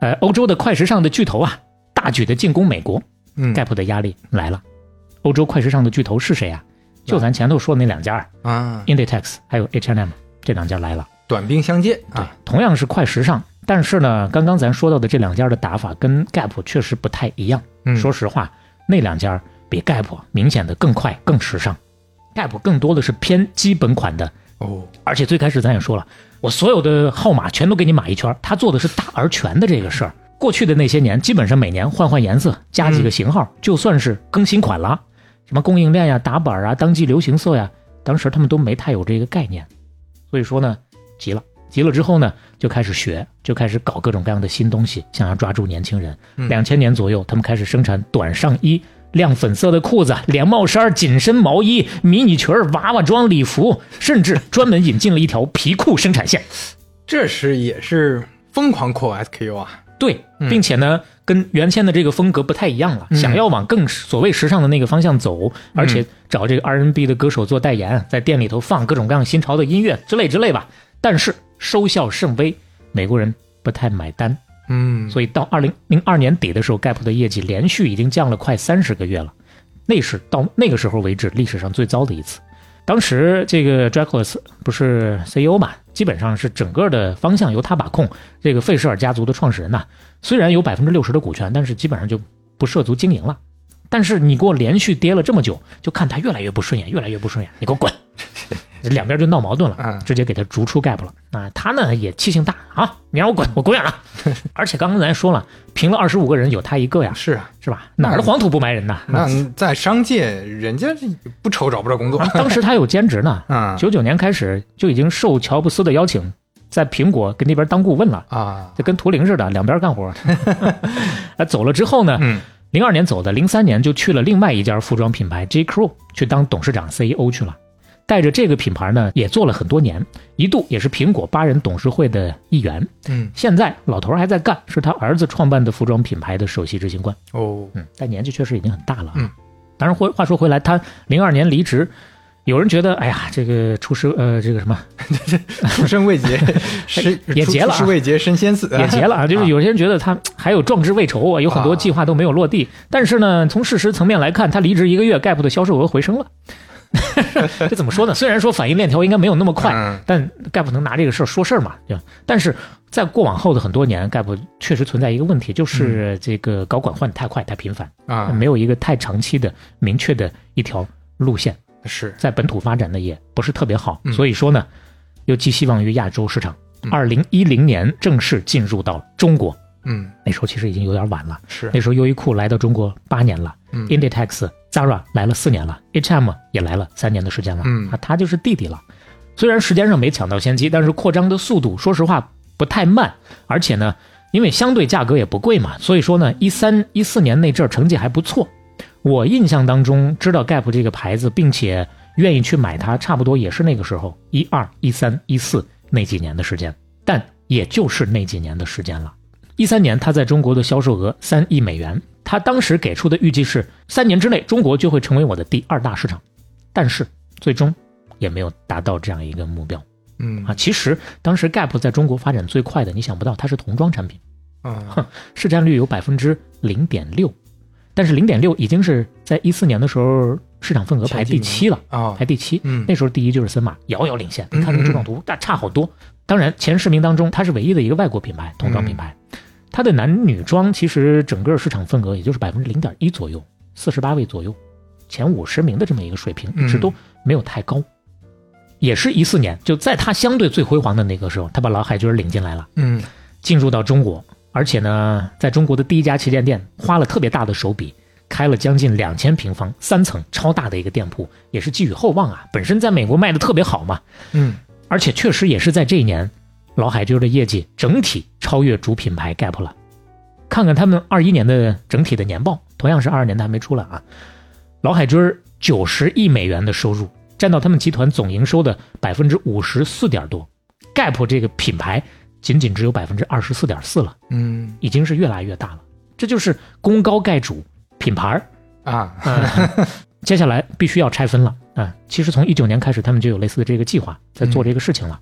呃，欧洲的快时尚的巨头啊，大举的进攻美国嗯，Gap 的压力来了。欧洲快时尚的巨头是谁啊？就咱前头说的那两家啊，，Inditex 还有 H&M 这两家来了。短兵相接对啊，，同样是快时尚，但是呢，刚刚咱说到的这两家的打法跟 Gap 确实不太一样。嗯说实话，那两家比 Gap 明显的更快、更时尚。Gap 更多的是偏基本款的，哦，而且最开始咱也说了，我所有的号码全都给你码一圈，他做的是大而全的这个事儿。过去的那些年，基本上每年换换颜色，加几个型号，就算是更新款了。什么供应链呀、打板啊、当季流行色呀，当时他们都没太有这个概念。所以说呢，急了，急了之后呢，就开始学，就开始搞各种各样的新东西，想要抓住年轻人。嗯两千年左右，他们开始生产短上衣、亮粉色的裤子、连帽衫、紧身毛衣、迷你裙儿、娃娃装礼服，甚至专门引进了一条皮裤生产线。这是也是疯狂扩 SKU 啊，对，嗯。并且呢，跟原先的这个风格不太一样了，嗯。想要往更所谓时尚的那个方向走，而且找这个 R&B 的歌手做代言，在店里头放各种各样新潮的音乐之类之类吧。但是收效甚微，美国人不太买单，嗯，所以到二零零二年底的时候，Gap 的业绩连续已经降了快三十个月了，那是到那个时候为止历史上最糟的一次。当时这个 Dracula 不是 CEO 嘛，基本上是整个的方向由他把控。这个费舍尔家族的创始人呐、虽然有百分之六十的股权，但是基本上就不涉足经营了。但是你给我连续跌了这么久，就看他越来越不顺眼，越来越不顺眼，你给我滚！两边就闹矛盾了，嗯直接给他逐出 Gap 了啊。他呢也气性大啊，你让我滚，我滚远了。而且刚刚咱说了，评了二十五个人，有他一个呀，是啊，是吧？哪儿的黄土不埋人呐？那在商界，人家不愁找不着工作啊，当时他有兼职呢，啊九九年开始就已经受乔布斯的邀请，在苹果跟那边当顾问了，啊，就跟图灵似的，两边干活。啊，走了之后呢，嗯零二年走的，零三年就去了另外一家服装品牌 J Crew 去当董事长 CEO 去了。带着这个品牌呢，也做了很多年，一度也是苹果八人董事会的一员。嗯现在老头儿还在干，是他儿子创办的服装品牌的首席执行官。哦，嗯，但年纪确实已经很大了啊。嗯当然，话话说回来，他零二年离职，有人觉得，哎呀，这个出师呃，这个什么 出生未捷，身也结了啊出师未捷身先死，也结了啊，就是有些人 觉得他还有壮志未酬啊，有很多计划都没有落地。但是呢，从事实层面来看，他离职一个月，Gap 的销售额回升了。这怎么说呢？虽然说反应链条应该没有那么快，嗯但 Gap 能拿这个事儿说事儿嘛，对吧？但是在过往后的很多年，Gap 确实存在一个问题，就是这个高管换得太快、太频繁，啊，没有一个太长期的明确的一条路线，是在本土发展的也不是特别好。嗯所以说呢，又寄希望于亚洲市场。嗯二零一零年正式进入到中国，嗯那时候其实已经有点晚了。是那时候优衣库来到中国八年了嗯，Inditex、Zara 来了四年了，H&M 也来了三年的时间了，嗯啊，他就是弟弟了。虽然时间上没抢到先机，但是扩张的速度，说实话不太慢，而且呢，因为相对价格也不贵嘛，所以说呢，一三一四年那阵儿成绩还不错。我印象当中知道 Gap 这个牌子，并且愿意去买它，差不多也是那个时候，一二、一三、一四那几年的时间，但也就是那几年的时间了。一三年，它在中国的销售额三亿美元，他当时给出的预计是三年之内中国就会成为我的第二大市场，但是最终也没有达到这样一个目标嗯啊。其实当时 Gap 在中国发展最快的，你想不到它是童装产品，啊市占率有百分之零点六，但是零点六已经是在一四年的时候市场份额排第七了。啊排第七，嗯那时候第一就是森马，遥遥领先。嗯你看那个柱状图，那差好多。当然，前十名当中，它是唯一的一个外国品牌，童装品牌。它的男女装其实整个市场份额也就是百分之零点一左右，四十八位左右，前五十名的这么一个水平，嗯一直都没有太高。也是一四年，就在它相对最辉煌的那个时候，他把老海军领进来了，嗯进入到中国，而且呢，在中国的第一家旗舰店花了特别大的手笔，开了将近两千平方、三层超大的一个店铺，也是寄予厚望啊。本身在美国卖的特别好嘛，嗯而且确实也是在这一年，老海军的业绩整体超越主品牌 Gap 了。看看他们二一年的整体的年报，同样是二二年的还没出来啊。老海军九十亿美元的收入，占到他们集团总营收的百分之五十四点多，Gap 这个品牌仅仅只有百分之二十四点四了，嗯已经是越来越大了。这就是功高盖主品牌儿啊 嗯，接下来必须要拆分了啊！其实从一九年开始，他们就有类似的这个计划，在做这个事情了。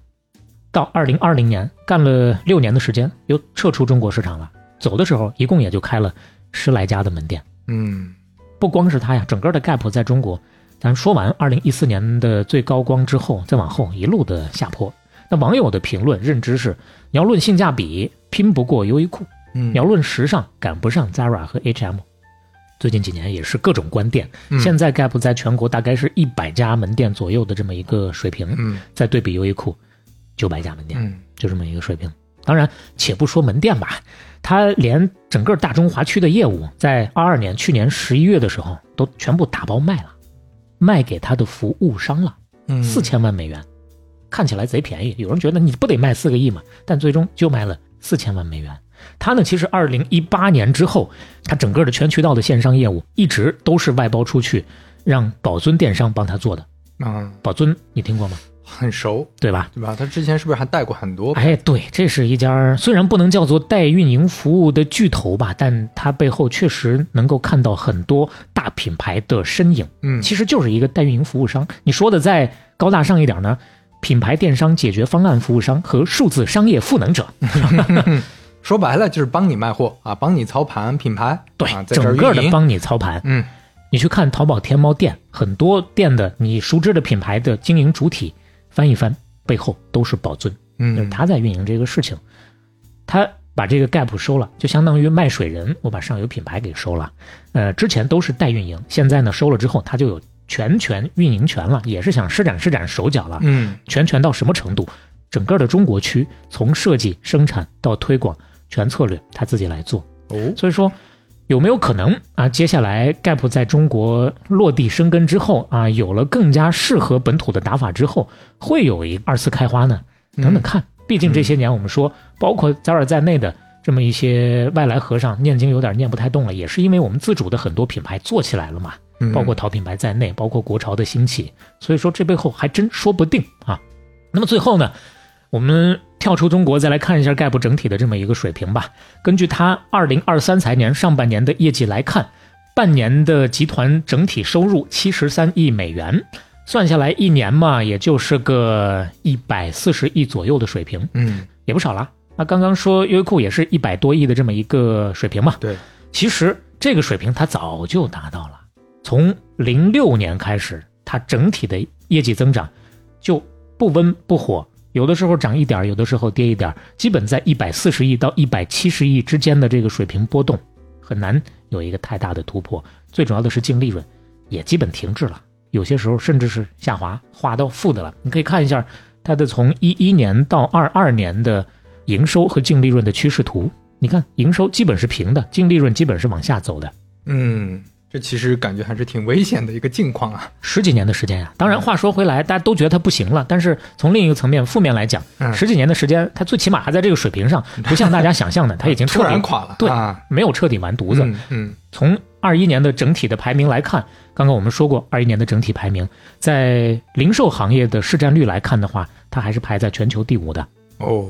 到二零二零年，干了六年的时间，又撤出中国市场了。走的时候，一共也就开了十来家的门店。嗯不光是他呀，整个的 Gap 在中国，咱说完二零一四年的最高光之后，再往后一路的下坡。那网友的评论认知是：你要论性价比，拼不过优衣库；嗯你要论时尚，赶不上 Zara 和 H&M。最近几年也是各种关店，嗯现在 Gap 在全国大概是一百家门店左右的这么一个水平，嗯再对比优衣库九百家门店，嗯就这么一个水平。当然，且不说门店吧，他连整个大中华区的业务，在二二年去年十一月的时候，都全部打包卖了，卖给他的服务商了，嗯四千万美元，看起来贼便宜。有人觉得你不得卖四个亿吗？但最终就卖了四千万美元。他呢，其实二零一八年之后，他整个的全渠道的线上业务一直都是外包出去，让宝尊电商帮他做的。啊宝尊你听过吗？很熟对吧？对吧？他之前是不是还带过很多？哎，对，这是一家虽然不能叫做代运营服务的巨头吧，但它背后确实能够看到很多大品牌的身影。嗯其实就是一个代运营服务商。你说的再高大上一点呢，品牌电商解决方案服务商和数字商业赋能者。说白了就是帮你卖货啊，帮你操盘品牌，对，整个的帮你操盘。嗯你去看淘宝、天猫店，很多店的你熟知的品牌的经营主体，翻一翻，背后都是宝尊。就是嗯他在运营这个事情。他把这个 Gap 收了，就相当于卖水人，我把上游品牌给收了。呃，之前都是代运营，现在呢收了之后，他就有全权运营权了，也是想施展施展手脚了。嗯，全权到什么程度？整个的中国区从设计、生产到推广，全策略他自己来做。哦，所以说，有没有可能啊？接下来 Gap 在中国落地生根之后啊，有了更加适合本土的打法之后，会有一二次开花呢？等等看，毕竟这些年我们说，包括 Zara 在内的这么一些外来和尚念经有点念不太动了，也是因为我们自主的很多品牌做起来了嘛，嗯包括淘品牌在内，包括国潮的兴起，所以说这背后还真说不定啊。那么最后呢，我们跳出中国再来看一下 Gap 整体的这么一个水平吧。根据它二零二三财年上半年的业绩来看，半年的集团整体收入七十三亿美元，算下来一年嘛，也就是个一百四十亿左右的水平，嗯，也不少了。那刚刚说优衣库也是一百多亿的这么一个水平嘛，对，其实这个水平它早就达到了。从零六年开始，它整体的业绩增长就不温不火，有的时候涨一点，有的时候跌一点，基本在一百四十亿到一百七十亿之间的这个水平波动，很难有一个太大的突破。最主要的是净利润也基本停滞了，有些时候甚至是下滑，滑到负的了。你可以看一下它的从一一年到二二年的营收和净利润的趋势图，你看营收基本是平的，净利润基本是往下走的。嗯，这其实感觉还是挺危险的一个境况啊。十几年的时间呀、当然，话说回来，大家都觉得它不行了，但是从另一个层面负面来讲，嗯十几年的时间，它最起码还在这个水平上，不像大家想象的，它已经彻 突底然垮了，对啊，没有彻底完犊子。嗯嗯从二一年的整体的排名来看，刚刚我们说过，二一年的整体排名，在零售行业的市占率来看的话，它还是排在全球第五的哦，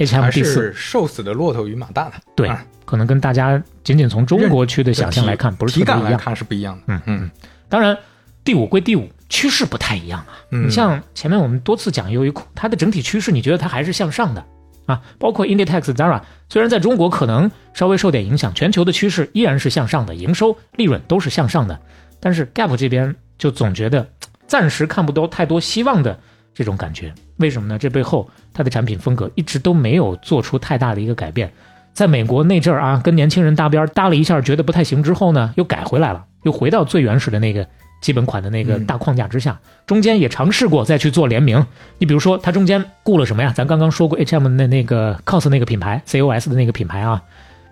，H&M 还第四。是瘦死的骆驼与马大的，对啊，可能跟大家仅仅从中国区的想象来看，不是体特别一样。感来看是不一样的。嗯嗯当然，第五归第五，趋势不太一样啊。嗯，你像前面我们多次讲优衣库，它的整体趋势，你觉得它还是向上的啊？包括 Inditex、Zara，虽然在中国可能稍微受点影响，全球的趋势依然是向上的，营收、利润都是向上的。但是 Gap 这边就总觉得暂时看不到太多希望的这种感觉。为什么呢？这背后它的产品风格一直都没有做出太大的一个改变。在美国那阵儿啊，跟年轻人搭边搭了一下，觉得不太行之后呢，又改回来了，又回到最原始的那个基本款的那个嗯大框架之下。中间也尝试过再去做联名。你比如说，它中间雇了什么呀？咱刚刚说过 H&M 的那个 COS 那个品牌，COS 的那个品牌啊，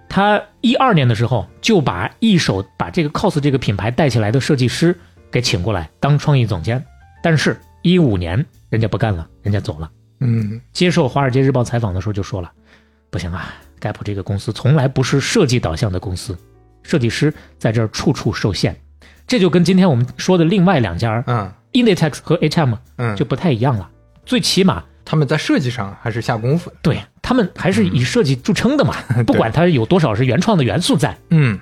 他一二年的时候就把一手把这个 COS 这个品牌带起来的设计师给请过来当创意总监，但是，一五年人家不干了，人家走了。嗯接受《华尔街日报》采访的时候就说了，不行啊，Gap 这个公司从来不是设计导向的公司，设计师在这儿处处受限。这就跟今天我们说的另外两家嗯 Inditex 和 H&M 嗯，就不太一样了。最起码他们在设计上还是下功夫的。对他们还是以设计著称的嘛，不管它有多少是原创的元素在。嗯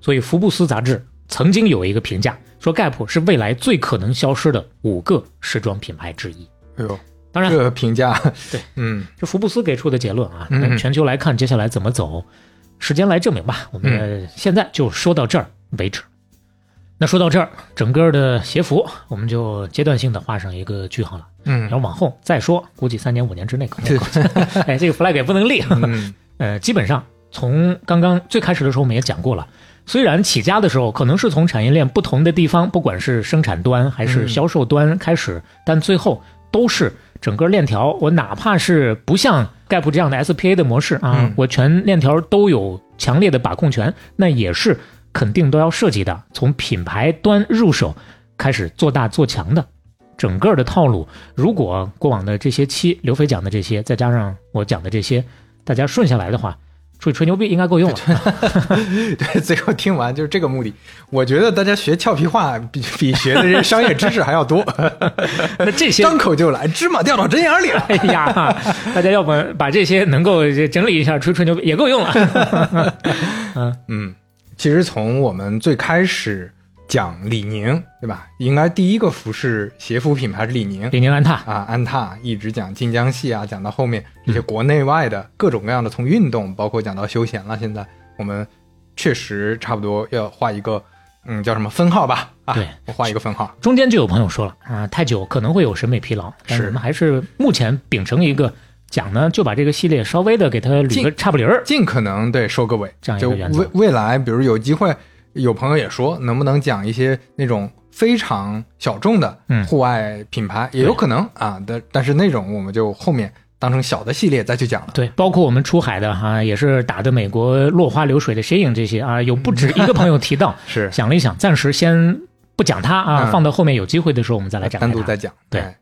所以福布斯杂志曾经有一个评价说，Gap 是未来最可能消失的五个时装品牌之一。哎呦，当然，这个评价，对，嗯这福布斯给出的结论啊，嗯全球来看，接下来怎么走，时间来证明吧。我们嗯现在就说到这儿为止。那说到这儿，整个的鞋服我们就阶段性的画上一个句号了。嗯然后嗯往后再说，估计三年五年之内可能 够。哎，这个 flag 也不能立。嗯呃，基本上从刚刚最开始的时候我们也讲过了，虽然起家的时候可能是从产业链不同的地方，不管是生产端还是嗯销售端开始，但最后都是整个链条，我哪怕是不像 Gap 这样的 SPA 的模式啊，嗯我全链条都有强烈的把控权，那也是肯定都要涉及的，从品牌端入手开始做大做强的。整个的套路，如果过往的这些期刘飞讲的这些，再加上我讲的这些，大家顺下来的话，出去吹牛逼应该够用了。对，最后听完就是这个目的。我觉得大家学俏皮话比比学的这些商业知识还要多，那这些，张口就来，芝麻掉到针眼里了。哎呀，大家要不把这些能够整理一下，吹吹牛逼也够用了。嗯，其实从我们最开始讲李宁，对吧？应该第一个服饰鞋服品牌是李宁李宁安踏，啊，安踏一直讲晋江系啊，讲到后面这些国内外的各种各样的，从运动包括讲到休闲了。现在我们确实差不多要画一个，嗯，叫什么分号吧？啊，对，我画一个分号。中间就有朋友说了啊，太久可能会有审美疲劳，但是是我们还是目前秉承一个讲呢，就把这个系列稍微的给它捋个差不离儿。尽可能对收个尾，这样一个原则未未来，比如有机会，有朋友也说，能不能讲一些那种非常小众的嗯户外品牌，也有可能啊。但但是那种我们就后面当成小的系列再去讲了。对，包括我们出海的哈、也是打的美国落花流水的 Shein 这些啊，有不止一个朋友提到，是想了一想，暂时先不讲它啊，嗯放到后面有机会的时候我们再来展开单独再讲。对哎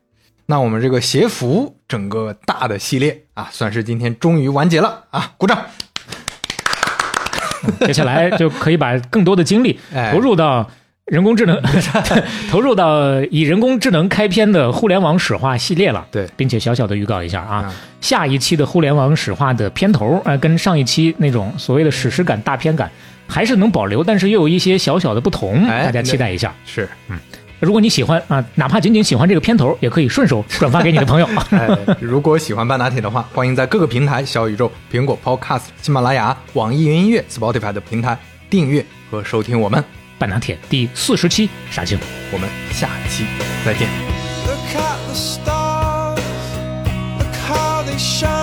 那我们这个鞋服整个大的系列啊，算是今天终于完结了啊，鼓掌！接下来就可以把更多的精力 哎投入到人工智能，投入到以人工智能开篇的互联网史话系列了。对并且小小的预告一下啊，嗯下一期的互联网史话的片头啊、呃跟上一期那种所谓的史诗感、大片感还是能保留，但是又有一些小小的不同，哎大家期待一下。是，如果你喜欢啊，哪怕仅仅喜欢这个片头，也可以顺手转发给你的朋友。哎，如果喜欢半打铁的话，欢迎在各个平台小宇宙、苹果 Podcast、喜马拉雅、网易云音乐、Spotify 的平台订阅和收听我们。半拿铁第四十期杀青。我们下期再见。Look at the stars, look how they shine